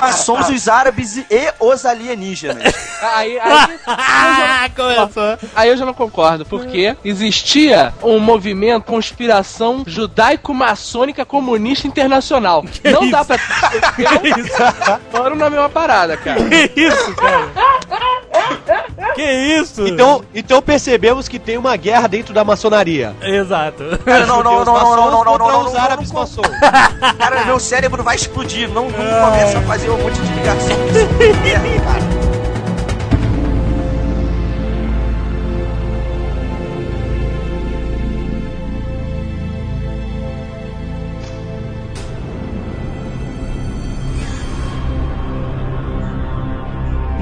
maçons os árabes e os alienígenas. Aí, aí, Ah, *laughs* começou. aí eu já não concordo, porque existia um movimento conspiração judaico-maçônica comunista internacional. *laughs* *laughs* não dá pra. Que isso? Foram na mesma parada, cara. *laughs* Que isso, cara? Que isso? Então, então percebemos que tem uma guerra dentro da maçonaria. Exato. Cara, não, não, Os não, não, maçons não, não, não, contra não, não, os não, árabes não, maçons. Cara, meu cérebro vai explodir. Não, não começa a fazer um monte de ligação. Isso é merda, cara.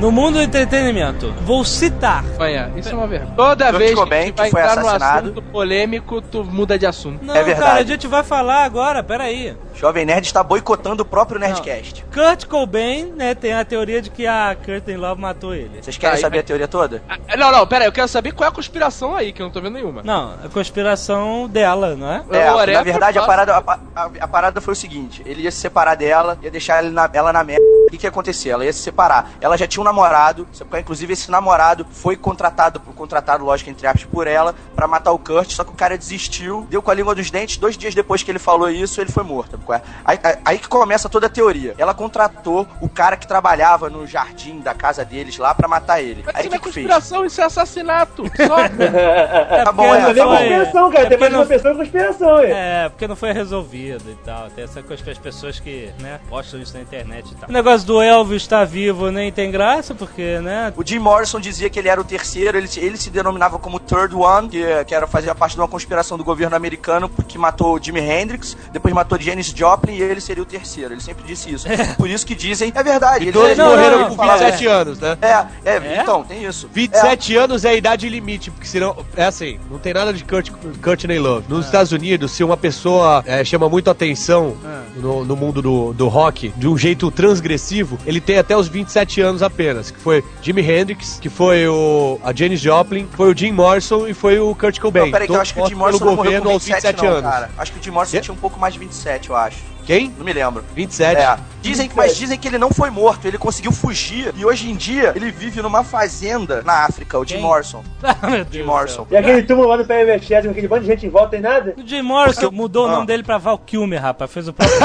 No mundo do entretenimento, vou citar. Manhã, isso é uma vergonha. Toda Kurt vez que Cobain, a gente vai que foi entrar no assassinado. assunto polêmico, tu muda de assunto. Não, É verdade. cara, a gente vai falar agora, peraí. Jovem Nerd está boicotando o próprio Nerdcast. Kurt Cobain, né, tem a teoria de que a Curtin Love matou ele. Vocês querem Aí, saber vai. a teoria toda? Ah, Não, não, pera aí, eu quero saber qual é a conspiração aí, que eu não tô vendo nenhuma. Não, a conspiração dela, não é? É, na verdade, a parada, a, a- a parada foi o seguinte: ele ia se separar dela, ia deixar ele na- ela na merda. O que, que ia acontecer? Ela ia se separar. Ela já tinha um namorado, inclusive esse namorado foi contratado, contratado, lógico, entre aspas, por ela, pra matar o Kurt, só que o cara desistiu, deu com a língua dos dentes, dois dias depois que ele falou isso, ele foi morto. Sabe qual é? Aí, aí- que começa toda a teoria. Ela contratou o cara que trabalhava no jardim da casa deles lá pra matar ele. Mas Aí isso não é que, que fez? conspiração, isso é assassinato. Só. *laughs* É, Tá bom, é, não é foi- conspiração, cara. é Tem porque mais de uma não- pessoa em conspiração, é. É, porque não foi resolvido e tal. Tem essa coisa para as pessoas que, né, postam isso na internet e tal. O negócio do Elvis estar vivo nem tem graça, porque, né? O Jim Morrison dizia que ele era o terceiro, ele, se- ele se denominava como Third One, que, que era fazer parte de uma conspiração do governo americano que matou o Jimi Hendrix, depois matou Janis Joplin e ele seria o terceiro. Ele sempre disse isso. Por isso que dizem, é verdade. E ele- não, morreram não, com fala, 27 anos, né? É, é, É? então, tem isso. 27 anos é a idade limite, porque senão. É assim, não tem nada de Kurt, Courtney Love. Nos Estados Unidos, se uma pessoa é, chama muito atenção no, no mundo do, do rock de um jeito transgressivo, ele tem até os 27 anos apenas. Que foi Jimi Hendrix, que foi o, a Janis Joplin, foi o Jim Morrison e foi o Kurt É, Cobain. não, peraí, que eu Todos acho que o Jim Morrison não morreu com governo aos 27, 27 não, anos. cara. Acho que o Jim Morrison Quê? tinha um pouco mais de 27, eu acho abaixo. Quem? Não me lembro. 27. É. Dizem, que- mas dizem que ele não foi morto, ele conseguiu fugir e hoje em dia ele vive numa fazenda na África, o Jim Quem? Morrison. *laughs* Ah, Jim. Morrison. E aquele túmulo lá do com aquele bando de gente em volta, tem nada? O Jim Morrison Porque- mudou o Ah. nome dele pra Val Kilmer, rapaz. Fez o próprio. *laughs*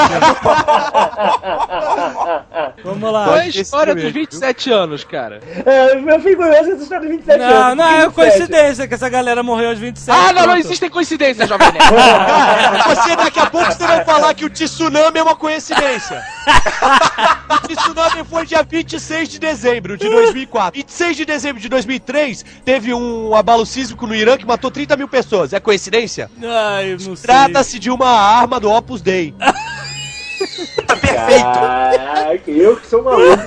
Vamos lá. Qual é a história dos mesmo, 27 anos, cara? É, eu fico curioso com essa história dos 27 anos. Não, não, é 27. coincidência que essa galera morreu aos 27. Ah, não, não pronto. existem coincidências, Jovem *laughs* você daqui a pouco você vai falar que o tsunami é uma coincidência. o *laughs* tsunami foi dia 26 de dezembro de 2004. 26 de dezembro de 2003 teve um abalo sísmico no Irã que matou 30 mil pessoas. É coincidência? Ai, não sei. Trata-se de uma arma do Opus Dei. *laughs* Caraca, eu que sou maluco.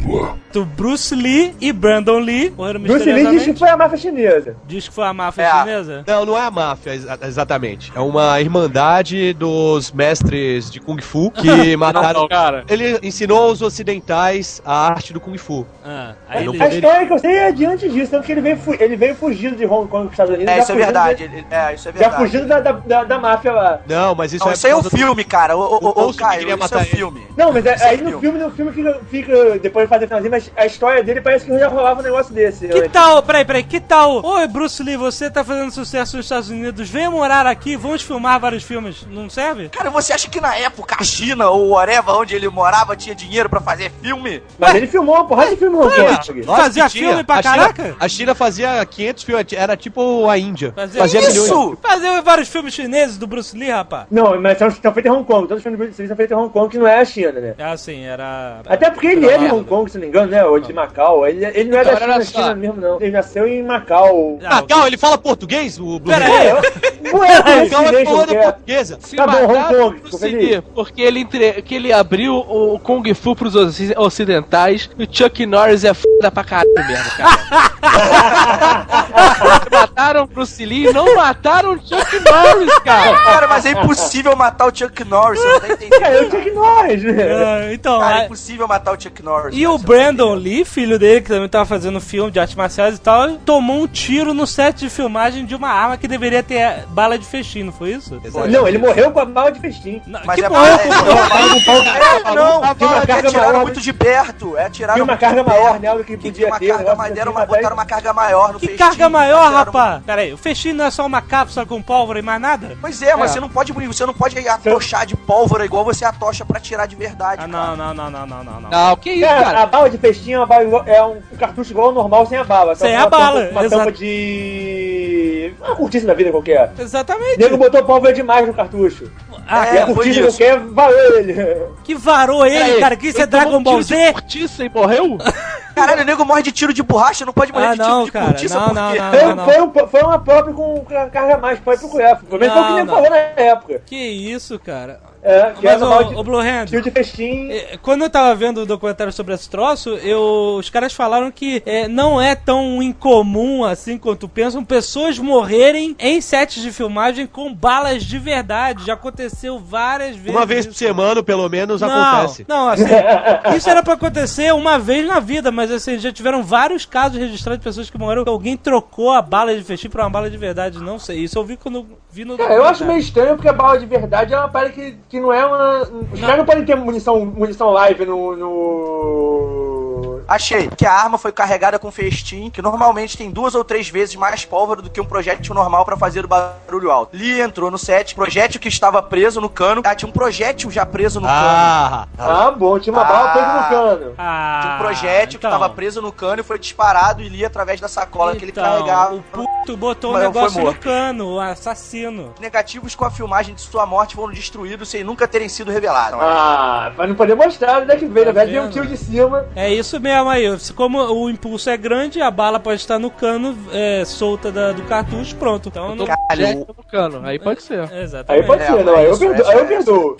Certo, Bruce Lee e Brandon Lee morreram Bruce Lee disse que foi a máfia chinesa. Diz que foi a máfia É. chinesa? Não, não é a máfia, exa- exatamente. É uma irmandade dos mestres de Kung Fu que *laughs* mataram. cara. Ele ensinou aos ocidentais a arte do Kung Fu. Ah, aí não ele... A história que eu sei é de antes disso, tanto que ele veio, fu- ele veio fugindo de Hong Kong para os Estados Unidos. É, já isso é fugindo verdade. de- ele- É, isso é Já verdade. fugindo da, da, da, da máfia lá. Não, mas isso Não, é. isso aí é o do- filme, cara. Ô, ô, ô, Bolso que Caio, queria isso é matar o ele. filme. Não, mas é- Isso é aí no filme, no filme fica, fica depois de fazer finalzinho, mas a história dele parece que já rolava um negócio desse. Que antes. tal, peraí, peraí, que tal? Oi, Bruce Lee, você tá fazendo sucesso nos Estados Unidos, venha morar aqui, vamos filmar vários filmes, não serve? Cara, você acha que na época a China ou whatever, onde ele morava, tinha dinheiro pra fazer filme? Mas ele filmou Hong Ué, Kong. Nossa, Fazia filme pra a China, caraca? A China fazia 500 filmes, era tipo a Índia. Fazia Fazia milhões. Isso! Fazer vários filmes chineses do Bruce Lee, rapaz. Não, mas são, são feitos em Hong Kong. Todos os filmes do Bruce Lee são feitos em Hong Kong, que não é a China, né? Ah, sim, era... Até porque ele é de Hong Kong, se não me engano, né? Ou de Macau. Ele, ele não é da China. China mesmo, não. Ele nasceu em Macau. Ah, calma, ele fala português, o Bruce Pera aí. Não é Calma, é qualquer. portuguesa. Se Tá bom, Hong Kong, o porque ele, entre... que ele abriu o Kung Fu pros oci- ocidentais e o Chuck Norris é foda pra caralho mesmo, cara. *laughs* mataram o Bruce Lee e não mataram o Chuck Norris, cara. Cara, mas é impossível matar o Chuck Norris, você não tá *laughs* entendendo. É, eu tinha que nós, né? Ah, então, Cara, é impossível matar o Chuck Norris. E o não Brandon. Lee, filho dele, que também tava fazendo filme de artes marciais e tal, tomou um tiro no set de filmagem de uma arma que deveria ter bala de festim, não foi isso? Não, ele morreu com a bala de festim. Não, Mas que é morreu com... é- um É, não, Tinha uma é carga atiraram maior, muito de perto. É, atiraram Tinha uma carga maior do que Que podia uma ter. carga, negócio mas deram uma, botaram uma carga maior no Que festim, carga maior, rapaz? Pera aí, o festim não é só uma cápsula com pólvora e mais nada? Pois é, mas É. você não pode você não pode atochar de pólvora igual você atocha pra tirar de verdade. Ah, cara. não, não, não, não, não, não, não. Não, que isso, Cara, a bala de festim é, bala é um cartucho igual ao normal sem a bala. só Sem a uma bala, tampa- Uma exato. tampa de. Uma cortiça da vida qualquer. O Exatamente. nego botou pólvora demais no cartucho. Ah, e É, a foi cortiça isso. qualquer valeu ele. que varou ele, Peraí, cara, que isso é Dragon um Ball tiro de Z? cortiça e morreu? *laughs* Caralho, o nego morre de tiro de borracha, não pode morrer Ah, de tiro não, de cara, cortiça não, não, quê? não. Foi, foi, um, foi uma própria com carga a mais, pode procurar. Pelo menos foi o que Não, ele não. falou na época. Que isso, cara. É, Mas, ô, ô de Blue Hand, de festim. É, Quando eu tava vendo o documentário sobre esse troço, eu, os caras falaram que é, não é tão incomum assim quanto pensam pessoas morrerem em sets de filmagem com balas de verdade. Já aconteceu várias vezes. Uma vez por isso. semana, pelo menos, não, acontece. Não, assim, *laughs* isso era pra acontecer uma vez na vida, mas assim, já tiveram vários casos registrados de pessoas que morreram alguém trocou a bala de festim pra uma bala de verdade. Não sei, isso eu vi quando vi no Cara, eu acho meio estranho porque a bala de verdade é uma parada que, que não é uma. Os caras não podem ter munição, munição live no. no... Achei que a arma foi carregada com festim, que normalmente tem duas ou três vezes mais pólvora do que um projétil normal pra fazer o barulho alto. Lee entrou no set, projétil que estava preso no cano. Ah, tinha um projétil já preso no cano. Ah, Ah, bom, tinha uma Ah. bala presa no cano. Ah, Tinha um projétil então. que estava preso no cano e foi disparado e Lee através da sacola que ele Então, carregava. O puto botou o Mas foi negócio no cano, o assassino. Negativos com a filmagem de sua morte foram destruídos sem nunca terem sido revelados. Ah, pra não poder mostrar onde é que veio. Na Tá verdade, veio um tiro de cima. É isso mesmo aí. Como o impulso é grande, a bala pode estar no cano é, solta da- do cartucho, pronto. Então não. Caralho, no cano, aí pode ser. Aí Exatamente. pode É, ser, não. Aí eu perdoo. Aí eu perdoo.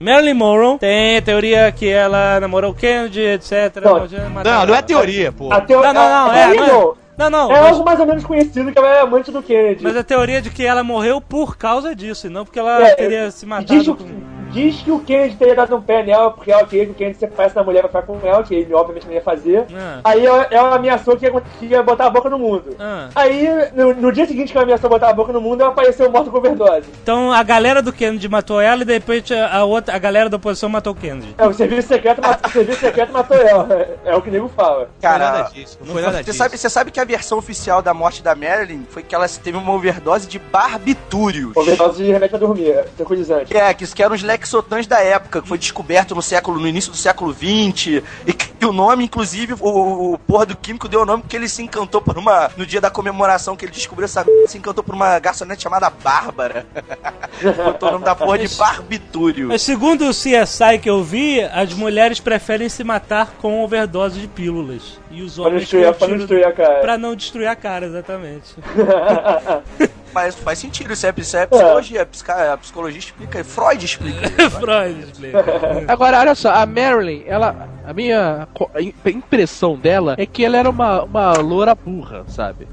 Marilyn Monroe tem a teoria que ela namorou o Kennedy, etc. Não. não, não é teoria, pô. A teo... Não, não, não, a- é, a- não é. Não, não. É mas- algo mais ou menos conhecido que ela é amante do Kennedy. Mas a teoria de que ela morreu por causa disso, e não porque ela É, teria se diz, matado que- com... diz que o Kennedy teria dado um pé nela porque ela queria que o Kennedy se na mulher pra ficar com ela, que ele obviamente não ia fazer. Ah. Aí ela, ela ameaçou que ia, que ia botar a boca no mundo. Ah. Aí, no, no dia seguinte que ela ameaçou botar a boca no mundo, ela apareceu morta com overdose. Então a galera do Kennedy matou ela e de repente a, outra, a galera da oposição matou o Kennedy. É, o serviço secreto, matou, o serviço secreto matou ela. É, o que o nego fala. Não foi Cara, nada disso. Não foi nada Você disso. sabe, você sabe que a versão oficial da morte da Marilyn foi que ela teve uma overdose de barbitúrios. Overdose de remédio pra dormir, tranquilizante. Que é, que, que eram os Lexotans da época, que foi descoberto no século, no início do século XX, e que o nome, inclusive, o, o porra do químico deu o nome porque ele se encantou por uma. No dia da comemoração que ele descobriu essa se encantou por uma garçonete chamada Bárbara. *laughs* Botou o nome da porra de barbitúrio. Mas segundo o CSI que eu vi, as mulheres preferem se matar com overdose de pílulas. E os Pra não homens destruir, com pra não destruir a cara. Pra não destruir a cara, exatamente. *laughs* Faz, faz sentido, isso é, isso é psicologia. psica- A psicologia explica, Freud explica. *laughs* Freud explica. Agora, olha só, a Marilyn, ela. A minha impressão dela é que ela era uma, uma loura burra, sabe?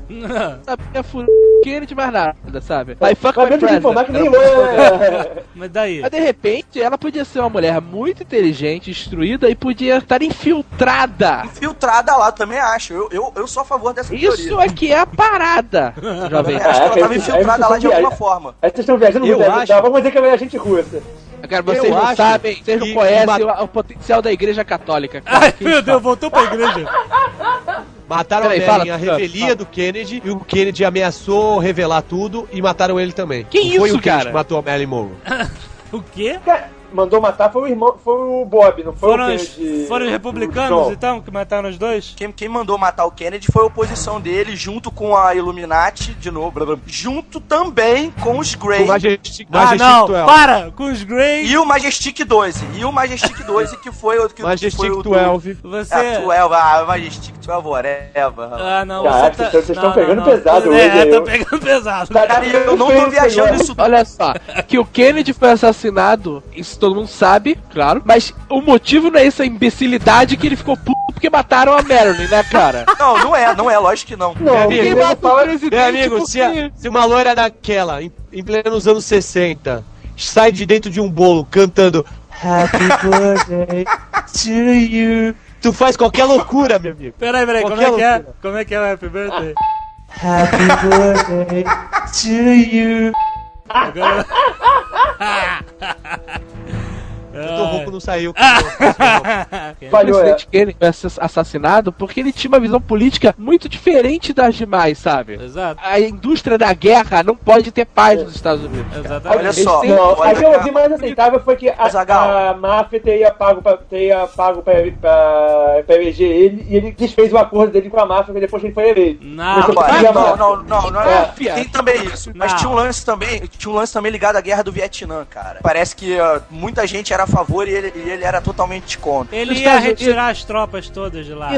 Sabia furar Kennedy mais nada, sabe? Aí fuck Mas my mesmo que informar que president. nem Era uma coisa dela. *laughs* é. Mas daí? Mas de repente, ela podia ser uma mulher muito inteligente, instruída e podia estar infiltrada. Infiltrada lá, também acho. Eu, eu, eu sou a favor dessa Isso teoria. é que é a parada, *laughs* jovem. Eu acho que ela É, tava é, infiltrada lá de alguma é. forma. Aí vocês estão viajando Eu muito. acho- tá, Vamos dizer que ela é gente russa. Cara, vocês Eu não sabem, vocês não conhecem o, o potencial da igreja católica. cara. Ai, meu Deus, voltou pra igreja. *laughs* Mataram Peraí, a fala, a revelia fala. do Kennedy, e o Kennedy ameaçou revelar tudo e mataram ele também. Que Não Foi isso, o Kennedy cara? que matou a Marilyn Monroe. *laughs* O quê? Cara, Mandou matar foi o irmão, foi o Bob, não foi Foram o os, Kennedy. foram os republicanos então que mataram os dois? Quem, quem mandou matar o Kennedy foi a oposição dele, junto com a Illuminati, de novo, blá, blá, junto também com os Grey. O Majestic, Ah, Majestic não, 12. para! Com os Grey, E o Majestic 12. E o Majestic 12 que foi o que Majestic foi o do- 12. você... Ah, 12, ah, Majestic 12, whatever. Ah, não, Caraca, você tá... vocês- vocês estão pegando não, pesado é, hoje, tô eu- pegando pesado. Tá- Cara, e eu não tô viajando isso Olha só, que o Kennedy foi assassinado, isso todo mundo sabe, claro, mas o motivo não é essa imbecilidade que ele ficou puto porque mataram a Marilyn, né, cara? *laughs* Não, não é, não é, lógico que não. Não, Meu amigo, vai falar- Meu amigo, se, a- se uma loira daquela, em, em plenos anos 60, sai de dentro de um bolo cantando Happy *laughs* Birthday to you, tu faz qualquer loucura, meu amigo. Peraí, peraí, como é que é? Como é que é o Happy Birthday? Happy Birthday to you. Agora... *laughs* Eu tô rouco, não saiu. *laughs* Falhou, o é. presidente Kennedy foi ass- assassinado porque ele tinha uma visão política muito diferente das demais, sabe? Exato, A indústria da guerra não pode ter paz nos Estados Unidos. exatamente. Olha só, Não, olha a que eu mais aceitável foi que a, Azaghal. a máfia teria pago pra, teria pago pra, pra, pra eleger ele e ele desfez o acordo dele com a máfia depois que ele foi eleito. Não, não, não, não, não é. Tem também isso. Mas Não. tinha um lance também, tinha um lance também ligado à guerra do Vietnã, cara. Parece que ó, muita gente era a favor e ele, e ele era totalmente contra. Ele Nos ia Estados Unidos- retirar as tropas todas de lá.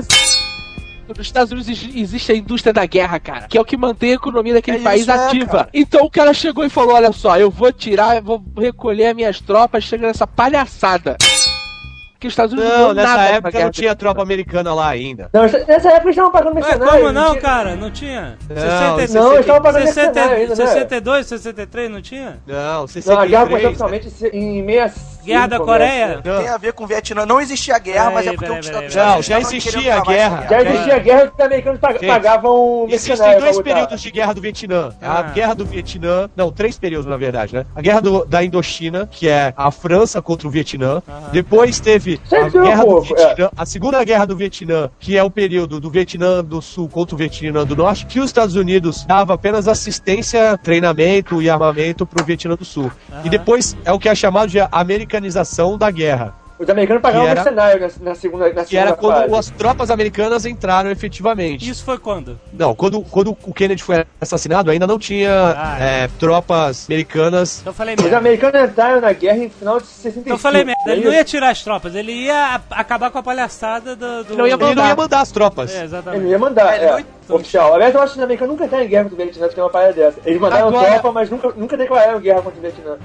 Nos Estados Unidos exi- existe a indústria da guerra, cara, que é o que mantém a economia daquele É país isso, é, ativa. cara. então o cara chegou e falou: Olha só, eu vou tirar, eu vou recolher as minhas tropas, chega nessa palhaçada. Que os Estados Unidos Não, deu nessa época não tinha tropa americana lá ainda. Não, nessa época eles estavam pagando Ué, mercenário. como não, tinha- cara? Não tinha? Não, 60, não, eles estavam pagando 60, mercenário ainda, né? 62, 63, não tinha? Não, 63. Não, a guerra começou oficialmente em 65. Guerra da? Coreia? Não. Tem a ver com o Vietnã. Não existia guerra, mas é porque peraí, os peraí. Não, já existia acabar guerra. Já existia guerra que os americanos pagavam Existem dois períodos de guerra do Vietnã. Ah. A guerra do Vietnã. Não, três períodos, na verdade, né? A guerra do- da Indochina, que é a França contra o Vietnã. Depois teve a guerra um do pouco, Vietnã, a segunda guerra do Vietnã, que é o período do Vietnã do Sul contra o Vietnã do Norte, que os Estados Unidos dava apenas assistência, treinamento e armamento pro Vietnã do Sul. E depois é o que é chamado de americanização da guerra. Os americanos pagavam era- mercenário na, na segunda na Que era quando fase. as tropas americanas entraram efetivamente. Isso foi quando? Não, quando, quando o Kennedy foi assassinado, ainda não tinha Ah, é, tropas americanas. Então eu falei Os merda. americanos entraram na guerra em final de 65. Então eu falei merda. Ele não é ia tirar as tropas, ele ia acabar com a palhaçada do. do... Não ia Ele não ia mandar as tropas. É, Ele não exatamente. ia mandar, É, é, oficial. Aliás, eu acho que os americanos nunca entraram em guerra contra o Vietnã, tem uma parada dessa. Eles mandaram Agora- tropa, mas nunca, nunca declararam guerra contra o Vietnã.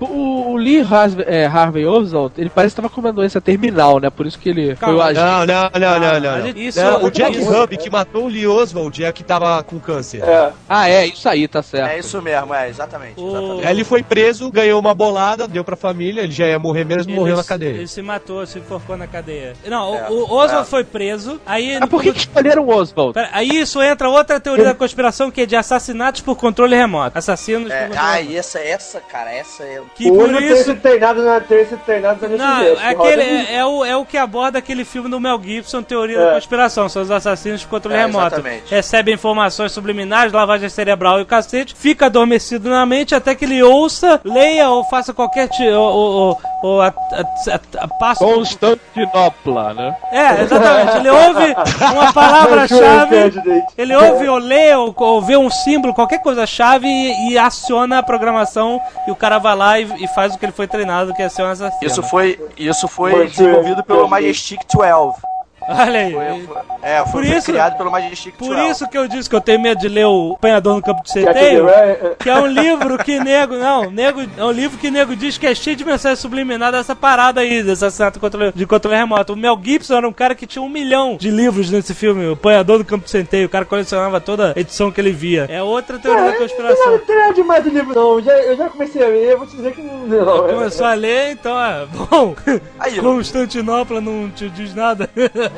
O, o Lee Harvey, é, Harvey Oswald, ele parece que tava com uma doença terminal, né? Por isso que ele foi o Calma. agente. Não, não, não, não, A não. não. isso- Não, o Jack isso- Hub que matou o Lee Oswald é que tava com câncer. É. Ah, é, isso aí, tá certo. É isso mesmo, é, exatamente. O- exatamente. Ele foi preso, ganhou uma bolada, deu pra família, ele já ia morrer mesmo, morreu na se- cadeia. Ele se matou, se enforcou na cadeia. Não, É, o, o Oswald é. foi preso, aí... Mas por que, que escolheram o Oswald? Pera, aí isso entra outra teoria da conspiração que é de assassinatos por controle remoto. Assassinos É, por controle ah, remoto. e essa, essa, cara, essa é. Que o por isso... sido treinado na ter sido treinado na Não, é, aquele, é, é o, é o que aborda aquele filme do Mel Gibson, Teoria da É. Conspiração. São os assassinos por controle É, remoto. exatamente. Recebem informações subliminares, lavagem cerebral e o cacete, fica adormecido na mente até que ele ouça, leia ou faça qualquer tipo. Ou, ou, ou a, a, a, a, passo. Constantinopla, né? É, exatamente. Ele ouve uma palavra-chave. *laughs* Ele ouve ou lê ou, ou vê um símbolo, qualquer coisa-chave e, e aciona a programação e o cara vai lá e, e faz o que ele foi treinado, que é ser um assassino. Isso foi, isso foi desenvolvido pelo. Majestic 12. Olha aí. Foi- foi- é, foi, Por foi isso- criado pelo Majestic Por 12. isso que eu disse que eu tenho medo de ler o Apanhador no Campo de Centeio. é, é. Que é um livro que nego. Não, nego. É um livro que nego diz que é cheio de mensagem subliminar dessa parada aí, desse assassinato de controle remoto. O Mel Gibson era um cara que tinha um milhão de livros nesse filme, o Apanhador do Campo de Centeio. O cara colecionava toda a edição que ele via. É outra teoria da Não, conspiração. não tem nada demais do livro, não. Já, eu já comecei a ler, eu vou te dizer que não. não. Começou a ler, então é. Bom, Aí, Constantinopla não te diz nada.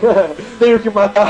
*laughs* Tenho que matar.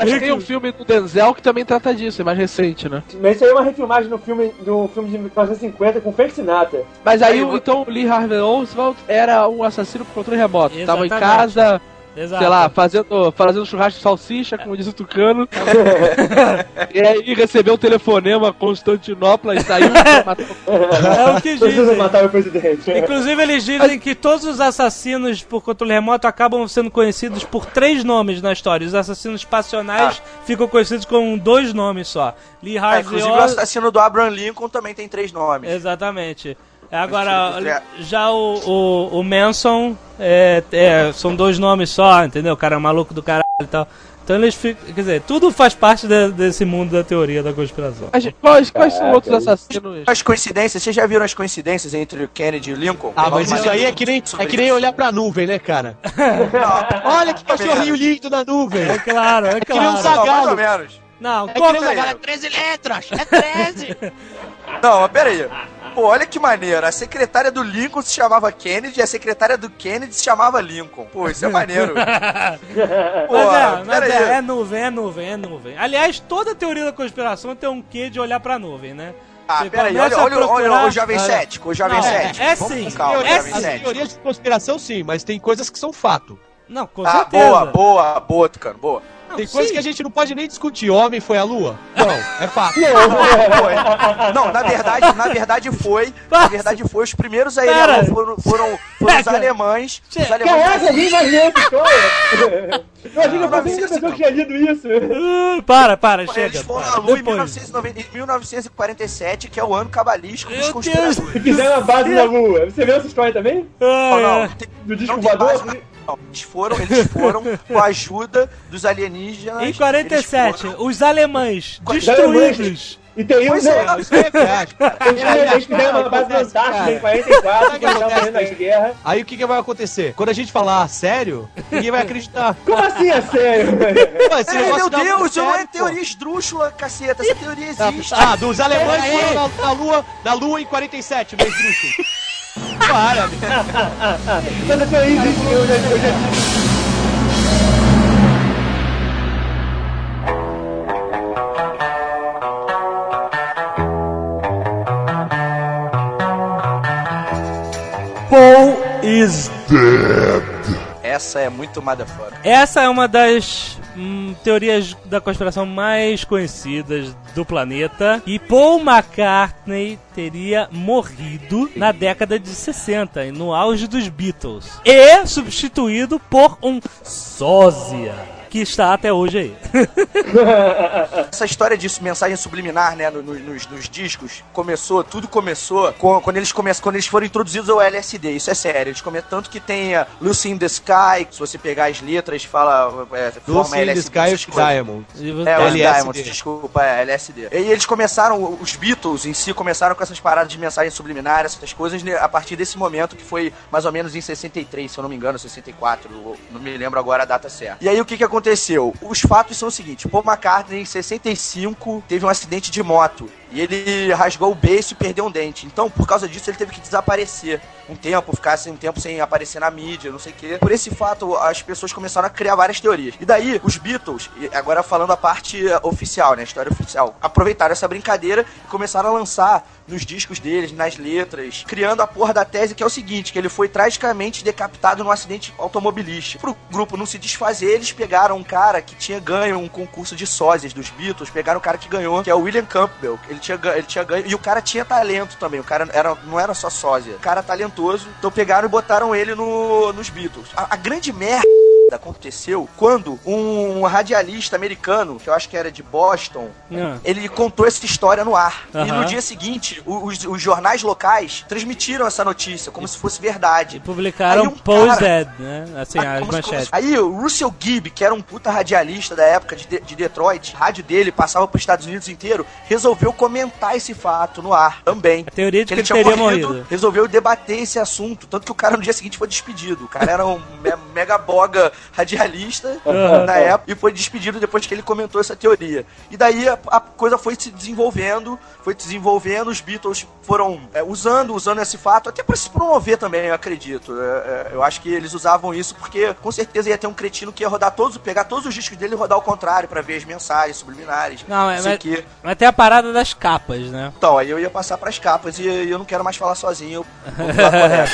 Acho que tem um filme do Denzel que também trata disso, é mais recente, né? Mas isso aí é uma refilmagem do filme, do filme de 1950 com Frank Sinatra. Mas aí, Aí, então, o Lee Harvey Oswald era um assassino por controle remoto. Tava em Exatamente. casa, Exato. sei lá, fazendo, fazendo churrasco de salsicha, como diz o Tucano. *laughs* e aí recebeu um telefonema Constantinopla e saiu *laughs* matar É o que dizem. matar o presidente. Inclusive, eles dizem que todos os assassinos por controle remoto acabam sendo conhecidos por três nomes na história. Os assassinos passionais ficam conhecidos com dois nomes só. Lee Ah, Harvey inclusive o assassino do Abraham Lincoln também tem três nomes. Exatamente. Agora, É. já o, o, o Manson é, é, são dois nomes só, entendeu? O cara é maluco do caralho e tal. Então eles ficam. Quer dizer, tudo faz parte de- desse mundo da teoria da conspiração. Mas Quais, quais são outros assassinos? As coincidências, vocês já viram as coincidências entre o Kennedy e o Lincoln? Ah, mas isso aí é que nem, é que nem olhar pra nuvem, né, cara? *laughs* Não, Olha que cachorrinho lindo na nuvem. É claro, é que nem um claro. zagueiro. não, mais ou Zagalo. menos. Não, É que nem um é? é 13 letras, é 13. Não, mas pera aí. Pô, olha que maneiro. A secretária do Lincoln se chamava Kennedy e a secretária do Kennedy se chamava Lincoln. Pô, isso é maneiro. *laughs* Pô, Mas é, mas é, é nuvem, é nuvem, é nuvem. Aliás, toda teoria da conspiração tem um quê de olhar pra nuvem, né? Ah, Você pera aí. começa Olha, a olha, olha procurar- o jovem Olha. cético, o jovem Não, cético. é Vamos sim, calma, é sim. Teorias de conspiração, sim, mas tem coisas que são fato. Não, com Ah, certeza. boa, boa, boa, Tucano, boa. Não, Tem coisas que a gente não pode nem discutir. Homem foi à lua? Não, é fato. Foi. Não, na verdade, na verdade foi. Na verdade foi. Os primeiros aí Pera. foram, foram, foram os alemães. Os alemães. Caraca, alguém vai ler essa história? Eu achei que eu Não, pensei que a não, pessoa tinha lido isso. Ah, para, para, chega. Eles foram para. à Lua em Depois. 1990 em 1947, que é o ano cabalístico dos conspiradores. Deus. Fizeram a base na lua. Você viu essa história também? Não, Ah, não, é. tem- Do disco não voador? Não. Eles foram, eles foram *laughs* com a ajuda dos alienígenas. Em 47, eles foram- os alemães Os destruídos. E tem um. Pois é, aí é viagem, cara. eles, *laughs* eles fizeram uma base Acontece, fantástica cara. em 44, Sabe o que estavam guerras. Aí o que, que vai acontecer? Quando a gente falar sério, ninguém vai acreditar. Como assim é sério? *laughs* Pô, esse Ei, negócio meu Deus, não é teoria esdrúxula, caceta. Essa teoria existe. Ah, dos alemães foram na, na lua, na lua em 47, no esdrúxulo. Para, meu. Mas a teoria existe, eu já, eu já Paul is Essa é muito motherfucker. Essa é uma das hum, teorias da conspiração mais conhecidas do planeta. E Paul McCartney teria morrido na década de 60, no auge dos Beatles. E substituído por um sósia. Que está até hoje aí. *laughs* Essa história de mensagem subliminar, né, no- no- nos, nos discos, começou, tudo começou com- quando eles começam, quando eles foram introduzidos ao LSD. Isso é sério. Eles come, tanto que tem a Lucy in the Sky, se você pegar as letras, fala é, forma Lucy in the LSD, Sky essas of coisas. Diamond. É, os LSD. Diamonds, desculpa, é, LSD. E eles começaram, os Beatles em si começaram com essas paradas de mensagem subliminar, essas coisas, né, a partir desse momento que foi mais ou menos em 63, se eu não me engano, 64, ou- não me lembro agora a data certa. E aí o que que aconteceu? Os fatos são o seguinte, Paul McCartney em 65 teve um acidente de moto e ele rasgou o beiço e perdeu um dente. Então, por causa disso, ele teve que desaparecer um tempo, ficar assim, um tempo sem aparecer na mídia, não sei o quê. Por esse fato, as pessoas começaram a criar várias teorias. E daí, os Beatles, agora falando a parte eh, oficial, né, a história oficial, aproveitaram essa brincadeira e começaram a lançar nos discos deles, nas letras, criando a porra da tese que é o seguinte, que ele foi tragicamente decapitado num acidente automobilístico. Pro grupo não se desfazer, eles pegaram um cara que tinha ganho um concurso de sósias dos Beatles, pegaram o cara que ganhou, que é o William Campbell. Ele tinha, ga- ele tinha ganho, e o cara tinha talento também, o cara era, não era só sósia, o cara talentoso, então pegaram e botaram ele no, nos Beatles. A, a grande merda aconteceu quando um radialista americano, que eu acho que era de Boston, Ah. ele contou essa história no ar. E no dia seguinte, os, os jornais locais transmitiram essa notícia como se fosse verdade. Publicaram Aí um Posed, cara- né? Assim, Ah, as manchetes. Aí o Russell Gibb, que era um puta radialista da época de, de- de Detroit, a rádio dele passava pros Estados Unidos inteiro, resolveu comentar esse fato no ar também. A teoria de que ele tinha teria morrido, morrido. resolveu debater esse assunto. Tanto que o cara no dia seguinte foi despedido. O cara era um me- mega boga radialista na época e foi despedido depois que ele comentou essa teoria. E daí a, a coisa foi se desenvolvendo, foi desenvolvendo, os Beatles foram é, usando, usando esse fato, até pra se promover também, eu acredito. É, é, eu acho que eles usavam isso porque com certeza ia ter um cretino que ia rodar todos, pegar todos os discos dele e rodar ao contrário pra ver as mensagens subliminares. Não, é, mas, que. mas tem a parada das capas, né? Então, aí eu ia passar pras capas e, e eu não quero mais falar sozinho. Eu vou pular correto.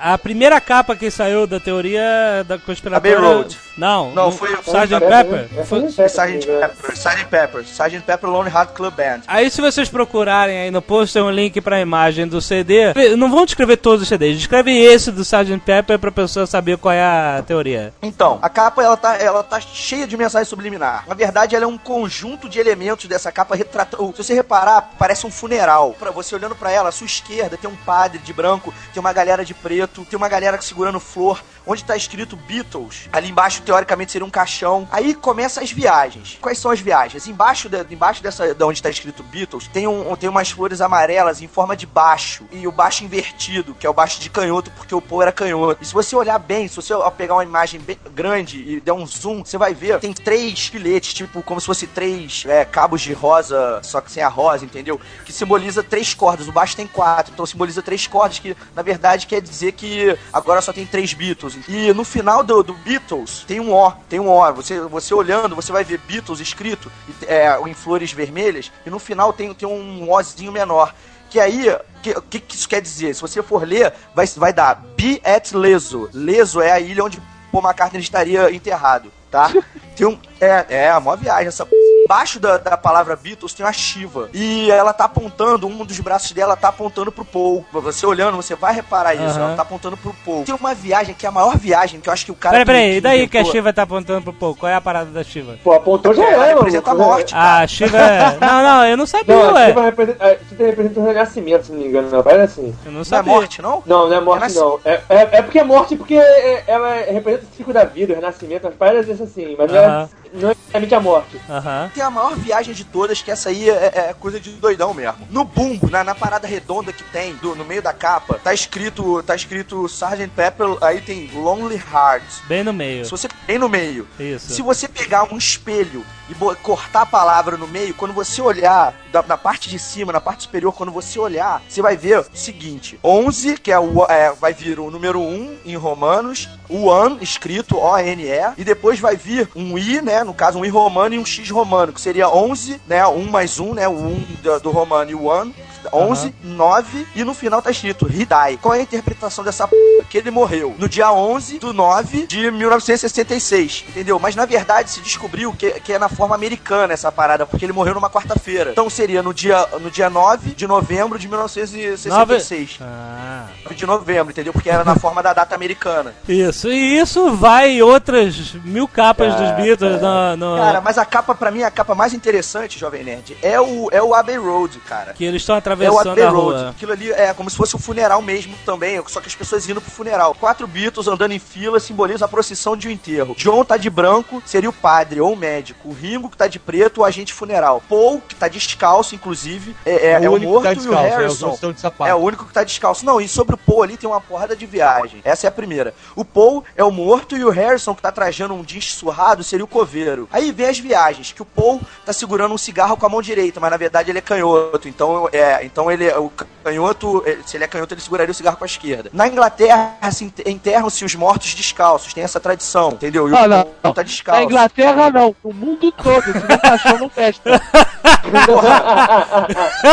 A primeira capa que saiu da teoria da conspiratória... Abbey Road. Não, Não, foi- Sgt. É, Pepper. Foi- é, Sgt. Pepper, Sgt. Pepper, Sgt. Pepper Lone Heart Club Band. Aí se vocês procurarem aí no post tem um link pra imagem do CD. Não vão descrever todos os CDs, descreve esse do Sgt. Pepper pra pessoa saber qual é a teoria. Então, a capa ela tá, ela tá cheia de mensagem subliminar. Na verdade, ela é um conjunto de elementos dessa capa retratando. Se você reparar, parece um funeral. Pra você olhando pra ela, à sua esquerda tem um padre de branco, tem uma galera de preto, tem uma galera segurando flor, onde tá escrito Beatles. Ali embaixo, teoricamente, seria um caixão. Aí começa as viagens. Quais são as viagens? Embaixo, de, embaixo dessa, de onde tá escrito Beatles, tem, um, tem umas flores amarelas em forma de baixo. E o baixo invertido, que é o baixo de canhoto, porque o Paul era canhoto. E se você olhar bem, se você pegar uma imagem bem grande e der um zoom, você vai ver, tem três filetes, tipo, como se fosse três é, cabos de rosa, só que sem a rosa, entendeu? Que simboliza três cordas. O baixo tem quatro, então simboliza três cordas, que na verdade quer dizer que agora só tem três Beatles. E no final do, do Beatles tem um O, tem um O. Você, você olhando, você vai ver Beatles escrito é, em flores vermelhas, e no final tem, tem um Ozinho menor. Que aí, o que, que, que isso quer dizer? Se você for ler, vai, vai dar Be at Leso. Leso é a ilha onde Paul McCartney estaria enterrado, tá? *laughs* Tem um. É, é, a maior viagem essa. p***. Embaixo da, da palavra Beatles tem uma Shiva. E ela tá apontando, um dos braços dela tá apontando pro Paul. Você olhando, você vai reparar isso. Aham. Ela tá apontando pro Paul. Tem uma viagem que é a maior viagem, que eu acho que o cara. Peraí, peraí, e daí que a Shiva tá apontando pro pouco? Qual é a parada da Shiva? Pô, apontou já Ela é, mano. representa a morte. Ah, a Shiva é... *laughs* Não, não, eu não sabia, Não, a ué. Shiva representa, a Shiva representa o renascimento, se não me engano, não. Parece assim. Eu não Não é sabia. morte, não? Não, não é morte, Renasc- não. É, é, é porque é morte porque é- ela representa o ciclo da vida, o renascimento, as paradas assim, mas não Aham. É, não é exatamente a morte. Aham. Tem a maior viagem de todas, que essa aí é, é coisa de doidão mesmo. No bumbo, na, na parada redonda que tem, do- no meio da capa, tá escrito, tá escrito Sgt. Pepper, aí tem Lonely Hearts. Bem no meio. Se você bem no meio. Isso. Se você pegar um espelho e cortar a palavra no meio, quando você olhar da- na parte de cima, na parte superior, quando você olhar, você vai ver o seguinte: 11, que é o é, vai vir o número 1 em romanos, o an escrito O-N-E, e depois vai vir um I, né, no caso um I romano e um X romano, que seria 11, né, 1 mais 1, né, o 1 do, do romano e o an 11, 9 e no final tá escrito Hidai. Qual é a interpretação dessa p? Que ele morreu no dia 11 do 9 de 1966, entendeu? Mas na verdade se descobriu que, que é na forma americana essa parada, porque ele morreu numa quarta-feira. Então seria no dia, no dia 9 de novembro de 1966. Ah. 9 de novembro, entendeu? Porque era na forma da data americana. Isso, e isso vai em outras mil capas dos Beatles no, no- Cara, mas a capa, pra mim, a capa mais interessante, Jovem Nerd, é o, é o Abbey Road, cara. que eles estão É o atravessando Abbey a Road. rua. Aquilo ali é como se fosse um funeral mesmo também, só que as pessoas indo pro funeral. Quatro Beatles andando em fila simboliza a procissão de um enterro. John tá de branco, seria o padre ou o médico. O Ringo, que tá de preto, o agente funeral. Paul, que tá descalço, inclusive, é, é, é o único que morto tá e o descalço, é, Harrison. sapato. É o único que tá descalço. Não, e sobre o Paul ali tem uma porrada de viagem. Essa é a primeira. O Paul é o morto e o Harrison, que tá trajando um jeans surrado, seria o coveiro. Aí vem as viagens, que o Paul tá segurando um cigarro com a mão direita, mas na verdade ele é canhoto. Então, é, então ele é o canhoto, é, se ele é canhoto, ele seguraria o cigarro com a esquerda. Na Inglaterra, ente- enterram-se os mortos descalços. Tem essa tradição, entendeu? E o Ah, não. Paul tá descalço. Na Inglaterra não, no mundo todo, se não caixão não presta.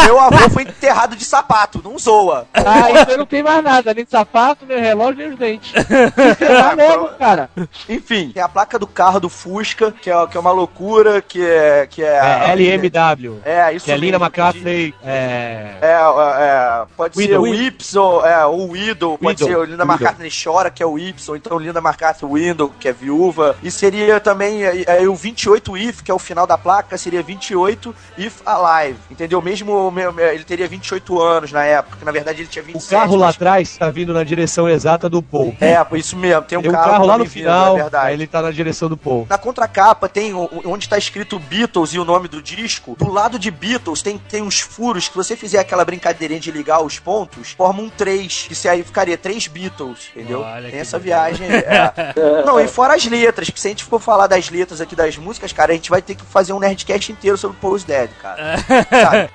Meu avô foi enterrado de sapato, não zoa. Ah, então não tem mais nada, nem sapato, nem relógio, nem os dentes. Tá logo, cara. Enfim, tem a placa do carro do Fusca, que é, que é uma loucura, que é. Que é, É, LMW. É, isso Que é Linda mesmo. McCartney, é, É. É, é, pode ser Widow. o Y, é, o Widow, pode Widow. ser o Linda Widow. McCartney chora, que é o Y, então Linda McCartney Window, que é viúva. E seria também é, é, o 28 if, que é o final da placa, seria 28 if alive, entendeu? Mesmo me- ele teria 28 anos na época, que na verdade ele tinha O 27. carro lá mas- atrás tá vindo na direção exata do Paul. É, isso mesmo, tem um Tem um carro, carro lá no também vindo, final, é verdade. ele tá na direção do Paul. Na contracapa tem o- o- onde tá escrito Beatles e o nome do disco. Do lado de Beatles tem, tem uns furos que você fizer aquela brincadeirinha de ligar os pontos, forma um 3, que se aí ficaria 3 Beatles, entendeu? Olha tem essa viagem. é. *laughs* Não, e fora as letras, que se a gente for falar das letras aqui das músicas, cara, a gente vai ter que fazer um Nerdcast inteiro sobre Paul's Dead, cara. *laughs* Sabe?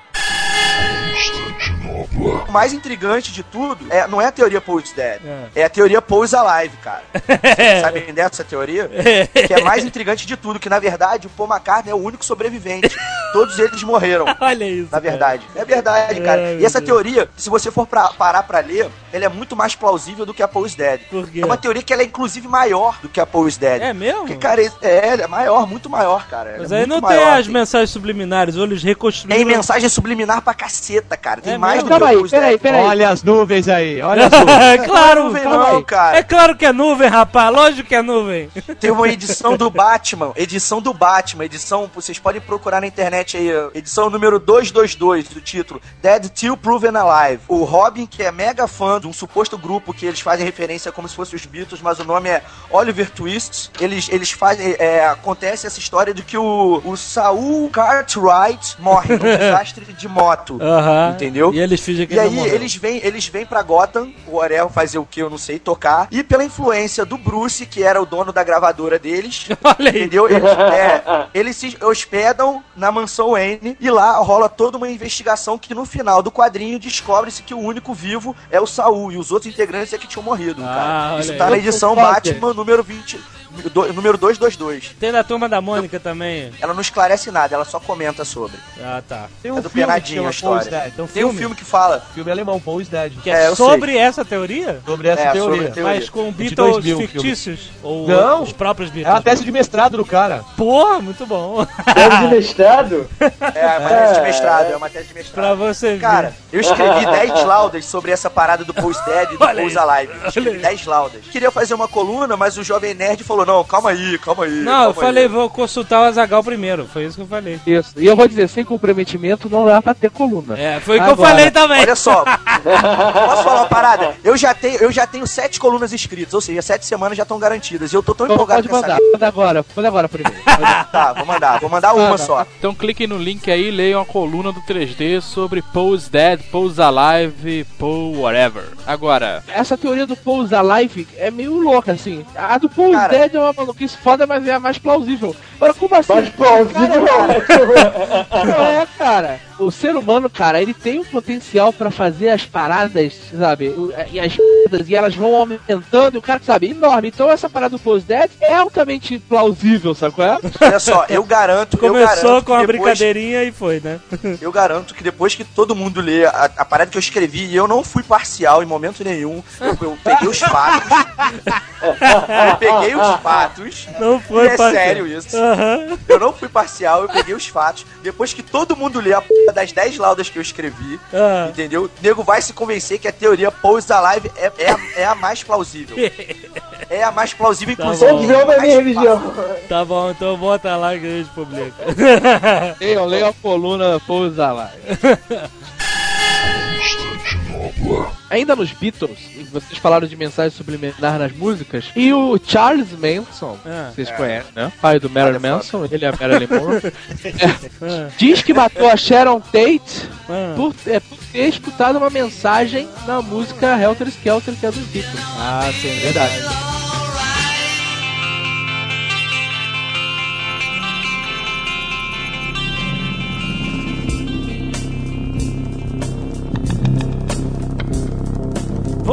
O mais intrigante de tudo é, não é a teoria Paul's Dead, é, a teoria Paul's Alive, cara. *laughs* Vocês sabem dessa teoria? *laughs* que é mais intrigante de tudo, que na verdade o Paul McCartney é o único sobrevivente. Todos eles morreram. *laughs* Olha isso. Na verdade. É verdade, cara. Ai, e essa teoria, se você for pra- parar pra ler, ela é muito mais plausível do que a Paul's Dead. Por quê? É uma teoria que ela é inclusive maior do que a Paul's Dead. É mesmo? Porque, cara, é, é maior, muito maior, cara. Ela Mas é aí não tem maior. as mensagens subliminares, ou eles Tem mensagem subliminar pra caceta, cara. Tem É mais que Calma a aí, peraí, Dead. peraí. Olha as nuvens aí, olha as *laughs* nuvens. É claro, Não vem calma não, cara. é claro que é nuvem, rapaz. Lógico que é nuvem. Tem uma *laughs* edição do Batman, edição do Batman, edição, vocês podem procurar na internet aí, edição número 222 do título Dead Till Proven Alive. O Robin, que é mega fã de um suposto grupo que eles fazem referência como se fosse os Beatles, mas o nome é Oliver Twist. Eles, eles fazem, é, acontece essa história de que o, o Saul Cartwright morre num *laughs* desastre de moto. Aham. Entendeu? E eles fingem que E aí morreu. eles vêm, eles vêm pra Gotham, o Orel fazer o que eu não sei, tocar. E pela influência do Bruce, que era o dono da gravadora deles, *laughs* Olha aí. entendeu? Eles, é, eles se hospedam na mansão Wayne e lá rola toda uma investigação que no final do quadrinho descobre-se que o único vivo é o Saul e os outros integrantes é que tinham morrido, Ah, cara. olha Isso aí. tá na edição. Batman número 20, do- número 222. Tem da turma da Mônica também. Ela não esclarece nada, ela só comenta sobre. Ah, tá. Tem É do filme que Penadinho a Paul's história. Dead. Tem um Tem um filme, que fala Filme alemão, Paul's Dead. que É, é, sobre essa teoria, Sobre essa É, teoria. sobre a teoria. mas com De Beatles 2000 o filme. fictícios. Ou Não. os próprios É Beatles. a tese de mestrado do cara. Porra, muito bom. Tese de mestrado? *laughs* É, uma tese de mestrado, é uma tese de mestrado. pra você ver. Cara, eu escrevi *laughs* 10 laudas sobre essa parada do Post Dead e do aí. Alive. Eu escrevi 10 laudas. Queria fazer uma coluna, mas o Jovem Nerd falou: não, calma aí, calma aí. não, eu calma falei, aí. vou consultar o Azagal primeiro. Foi isso que eu falei. Isso. E eu vou dizer, sem comprometimento não dá pra ter coluna. É, foi o que eu falei também. Olha só, *laughs* posso falar uma parada? Eu já tenho, eu já tenho sete colunas escritas, ou seja, sete semanas já estão garantidas. E eu tô tão Então empolgado pode com essa mandar. Manda agora. Manda agora primeiro. *laughs* Tá, vou mandar, vou mandar uma só. Então cliquem no link aí e leiam a coluna do 3D sobre Pose Dead, Pose Alive, Pose Whatever. Agora, Essa teoria do Pose Alive é meio louca, assim. A do Pose Cara. Dead é uma maluquice foda, mas é a mais plausível. Agora, como assim? Mas plausível Não é, cara. O ser humano, cara, ele tem um potencial pra fazer as paradas, sabe? O- E as e elas vão aumentando, e o cara, sabe, enorme. Então essa parada do Pose Dead é altamente plausível, sabe qual é? Olha só, eu garanto, eu Começou garanto com depois, brincadeirinha e foi, né? *laughs* Eu garanto que depois que todo mundo lê a, a parada que eu escrevi, e eu não fui parcial em momento nenhum, eu, eu peguei os fatos. *laughs* eu peguei os fatos. Não e foi é parcial. sério isso. Aham. Eu não fui parcial, eu peguei os fatos. Depois que todo mundo lê a p das 10 laudas que eu escrevi, Ah. entendeu? O nego vai se convencer que a teoria Pose Alive é, é, a, é a mais plausível. *laughs* É a mais plausível, Tá inclusive. bom. Religião da minha religião. Tá bom, então bota lá que a gente publica. Leiam, leiam a coluna Pose Alive. *laughs* Ainda nos Beatles, vocês falaram de mensagem subliminar nas músicas, e o Charles Manson, Ah. vocês conhecem, né? Pai do Marilyn Manson, ele é a Marilyn Monroe, Ah, *laughs* diz que matou a Sharon Tate ah. por, é, por ter escutado uma mensagem na música Helter Skelter, que é dos Beatles. Ah, sim, verdade.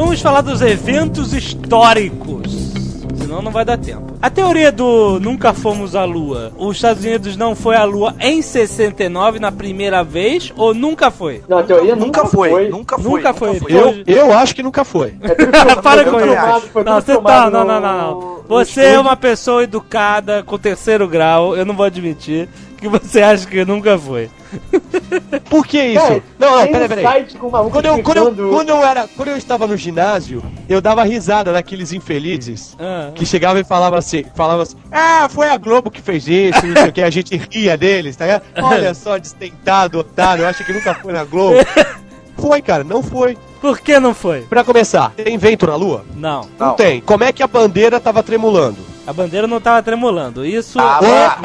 Vamos falar dos eventos históricos. Senão não vai dar tempo. A teoria do nunca fomos à Lua. Os Estados Unidos não foi à Lua em 69 na primeira vez ou nunca foi? Não, a teoria Nunca foi, nunca foi. Nunca foi. Eu, eu acho que nunca foi. É *laughs* Para foi com isso. foi Não, você tá, não, não, não, não. Você é uma pessoa educada com terceiro grau, eu não vou admitir que você *laughs* acha que nunca foi. Por que isso? Cara, não, não, peraí, peraí. Quando eu, quando, eu, quando eu era, quando eu estava no ginásio, eu dava risada daqueles infelizes Ah. que chegavam e falavam assim, falavam assim, ah, foi a Globo que fez isso, não sei o que, a gente ria deles, tá ligado? *laughs* Olha só, destentado, otário, acha que nunca foi na Globo. *laughs* Foi, cara, não foi. Por que não foi? Pra começar, tem vento na lua? Não. Não, Não. tem. Como é que a bandeira tava tremulando? A bandeira não tava tremulando. Isso. Tava, Não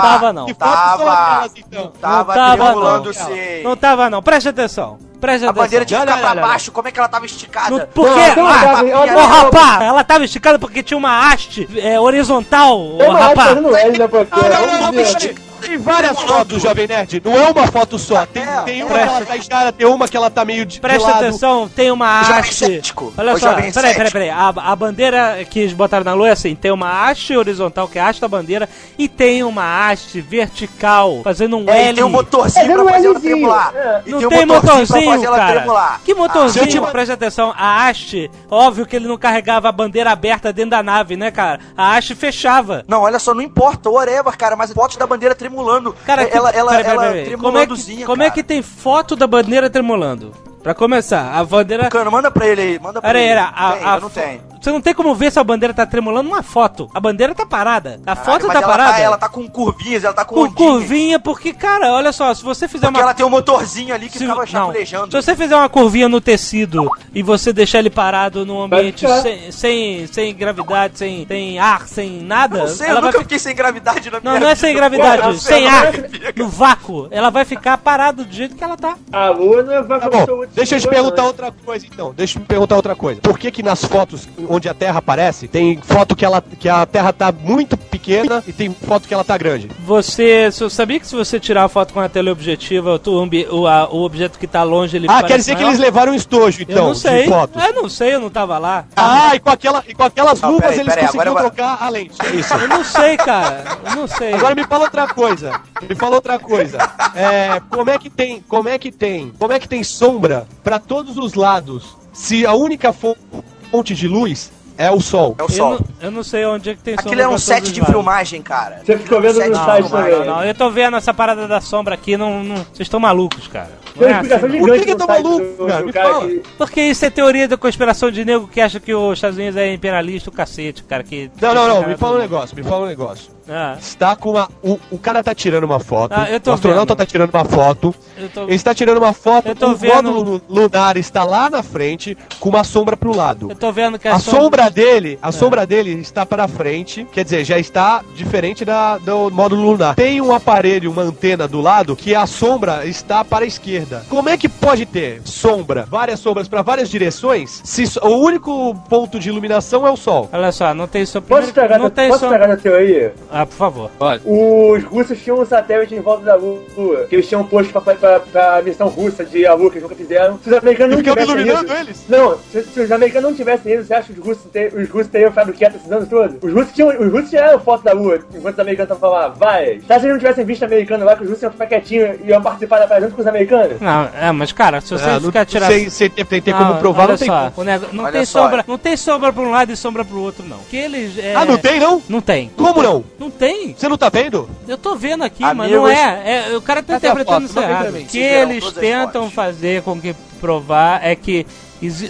tava, não. Que Tava. aquelas, então? Tava, tava, tremulando não. sim. Não tava, não. Preste atenção. Preste A atenção. bandeira tinha que Não, ficar não, pra não, baixo, como é que ela tava esticada? No, por Não, quê? não, Ah, não, não, Ô, não, rapá, ela tava esticada porque tinha uma haste é, horizontal, ô, Tem uma arte rapá. fazendo L, né, porque... Não, não, não, Vamos ver. peraí. Tem várias fotos, Jovem Nerd. Não é uma foto só. Tem, É, tem uma presta- que ela tá esticada, tem uma que ela tá meio de, de Presta lado. atenção, tem uma haste. Olha só, peraí, peraí, peraí. A, a bandeira que eles botaram na lua é assim: tem uma haste horizontal, que é a haste da bandeira, e tem uma haste vertical, fazendo um É, e L. tem um motorzinho É, pra fazer ela tremular. é. E Não tem tem um motorzinho pra motorzinho, fazer ela cara. tremular. Que motorzinho? Ah, te- Presta atenção, a haste, óbvio que ele não carregava a bandeira aberta dentro da nave, né, cara? A haste fechava. Não, olha só, não importa, whatever, cara, mas fotos da bandeira tremulando. Cara, É, que- ela, ela, peraí, peraí, ela peraí. como, é que, como é cara. que tem foto da bandeira tremulando? Pra começar, a bandeira. Cano, manda pra ele aí, manda pra Peraí, ele. era, a, tem, a não tenho. Você não tem como ver se a bandeira tá tremulando numa foto. A bandeira tá parada. A Caralho, foto mas tá ela parada. Tá, ela tá com curvinhas, ela tá com, com ondinhas. curvinha, porque, cara, olha só, se você fizer Porque uma. ela tem um motorzinho ali que se, ficava não, chapulejando. se você fizer uma curvinha no tecido e você deixar ele parado num ambiente sem, sem, sem gravidade, sem, sem ar, sem nada, Eu não sei, ela eu vai nunca fi- fiquei sem gravidade na Não, minha não é vida. sem gravidade, sem ar, não no vácuo. Ela vai ficar parada do jeito que ela tá. A lua não vai Tá bom, deixa eu te perguntar outra coisa então. Deixa eu te perguntar outra coisa. Por que que nas fotos onde a Terra aparece, tem foto que, ela, que a Terra tá muito pequena e tem foto que ela tá grande? Você, você sabia que se você tirar a foto com a teleobjetiva, tu- o, o, a- o objeto que tá longe ele Ah, parece quer dizer que maior? eles levaram um estojo Eu então não sei. de fotos. Eu não sei, eu não tava lá. Ah, e com, aquela, e com aquelas Não, luvas peraí, eles peraí, conseguiram agora- trocar a lente. *laughs* Isso. Eu não sei, cara. Eu não sei. Agora me fala outra coisa. Me fala outra coisa. É, como é que tem, como é que tem, como é que tem sombra pra todos os lados? Se a única fo- fonte de luz é o sol. É o eu, sol. não, eu não sei onde é que tem Aquilo sombra é um set de filmagem, cara. Você ficou vendo no site também. não, não. Eu tô vendo essa parada da sombra aqui, não. não- Vocês estão malucos, cara. Não é assim. Por que que tá site maluco, do- cara? Me fala. que- Porque isso é teoria da conspiração de nego que acha que os Estados Unidos é imperialista, o cacete, cara. Que, Não, não, não, me fala um negócio, me fala um negócio. Ah, Está com uma. O, o cara tá tirando uma foto. Ah, eu tô o astronauta vendo. tá tirando uma foto. tô... Ele está tirando uma foto. O vendo. módulo lunar está lá na frente com uma sombra pro lado. Eu tô vendo que A sombra- sombra dele, a sombra dele está para frente, quer dizer, já está diferente da, do módulo lunar. Tem um aparelho, uma antena do lado que a sombra está para a esquerda. Como é que pode ter sombra, várias sombras para várias direções, se so- o único ponto de iluminação é o sol? Olha só, não tem sombra. Posso estragar, não na- tem posso sombra. estragar na teoria? Ah, por favor. Pode. Os russos tinham um satélite em volta da Lua, que eles tinham posto pra, pra, pra missão russa de a Lua, que eles nunca fizeram. Se os americanos não tivessem iluminando isso... eles? Não, se, se os americanos não tivessem isso, você acha que os russos, te, os russos teriam ficado quietos esses anos todos? Os russos, tinham, os russos tiraram foto da Lua, enquanto os americanos estavam lá, vai. Tá, se eles não tivessem visto americano lá, que os russos iam ficar quietinhos e iam participar da parada junto com os americanos? Não, é, mas cara, se você Ah, não ficar tirando. sei se tem, tem, tem como provar, olha não tem só, como. o nego- não Olha tem só. sombra, não tem sombra pra um lado e sombra pro outro não. Que eles é... Ah, não tem não? Não tem. Como não? Não tem. Você não tá vendo? Eu tô vendo aqui, mas Amigos- não é. é o cara tá interpretando isso errado. O que eles tentam fazer com que provar é que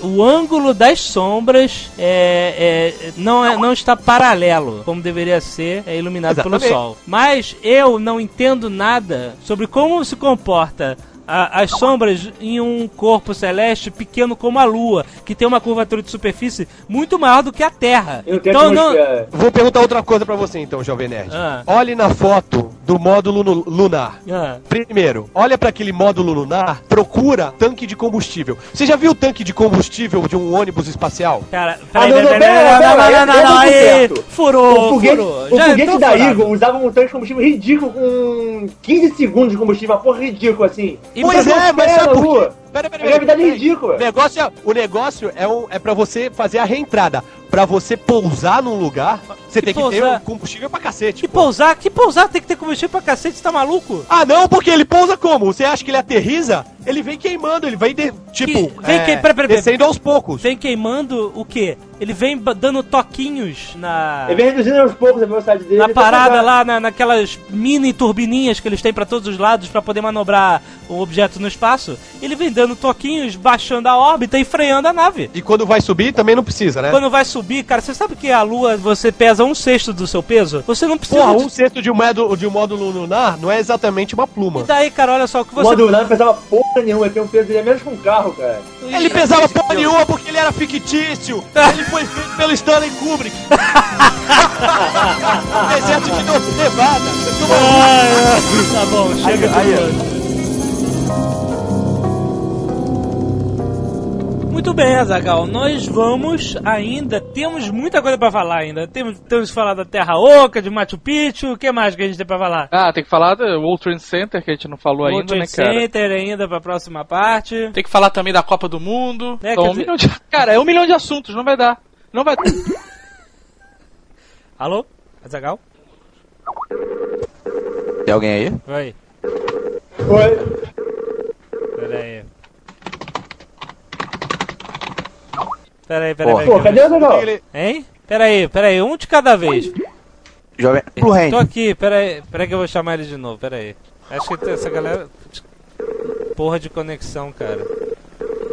o ângulo das sombras é, é- não, é, não está paralelo, como deveria ser é, iluminado pelo Exatamente. sol. Mas eu não entendo nada sobre como se comporta a- as sombras em um corpo celeste pequeno como a Lua, que tem uma curvatura de superfície muito maior do que a Terra. E tem Então não, atmosfera. Vou perguntar outra coisa pra você então, Jovem Nerd. Ah. Olhe na foto do módulo lunar. Ah. Primeiro, olha pra aquele módulo lunar, procura tanque de combustível. Você já viu o tanque de combustível de um ônibus espacial? Cara, peraí, não, peraí, eu aí, furou, o foguete, furou. o Já foguete da. Eagle usava um tanque de combustível ridículo com 15 segundos de combustível, uma porra ridícula assim. Pois Não é, mas atmosfera sabe na por quê? Pera, pera, gravidade é pera aí. ridícula. O negócio é, o negócio é, um, é pra você fazer a reentrada. Pra você pousar num lugar, você tem que ter pousar? um combustível pra cacete. Que pô. pousar? Que pousar? Tem que ter combustível pra cacete, você tá maluco? Ah, não, porque ele pousa como? Você acha que ele aterriza? Ele vem queimando, ele vem, de- tipo, Que- vem que- pera, pera, pera. descendo aos poucos. Vem queimando o quê? Ele vem dando toquinhos na. Ele vem reduzindo aos poucos a velocidade dele. Na até parada chegar- lá, na, naquelas mini turbininhas que eles têm pra todos os lados pra poder manobrar um objeto no espaço, ele vem dando toquinhos, baixando a órbita e freando a nave. E quando vai subir, também não precisa, né? Quando vai subir, cara, você sabe que a Lua você pesa um sexto do seu peso? Você não precisa. Porra, de- um sexto de um, módulo, de um módulo lunar não é exatamente uma pluma. E daí, cara, olha só, o que O você. módulo não pesava porra nenhuma, ele tem um peso dele é menos que um carro, cara. Ele pesava porra nenhuma porque ele era fictício. Ele foi feito pelo Stanley Kubrick. *laughs* Deserto de Nevada. Tá bom, chega de aí, Muito bem, Azagal, nós vamos ainda, temos muita coisa pra falar ainda. Temos, temos que falar da Terra Oca, de Machu Picchu, o que mais que a gente tem pra falar? Ah, tem que falar do World Trade Center, que a gente não falou World ainda, né, Trade cara? Center ainda pra próxima parte. Tem que falar também da Copa do Mundo. É, quer um dizer- milhão de... Cara, é um milhão de assuntos, não vai dar. Não vai *coughs* Alô? Azagal? Tem alguém aí? Oi. Oi. Pera aí. Peraí, peraí, peraí. Pô, cadê o negócio? Hein? Peraí, peraí. Um de cada vez. Jovem. pro Tô aqui, peraí. Peraí que eu vou chamar ele de novo, Peraí. Acho que essa galera... Porra de conexão, cara.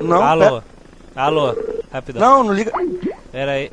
Não, Alô. Pera... Alô. Rapidão. Não, não liga. Peraí.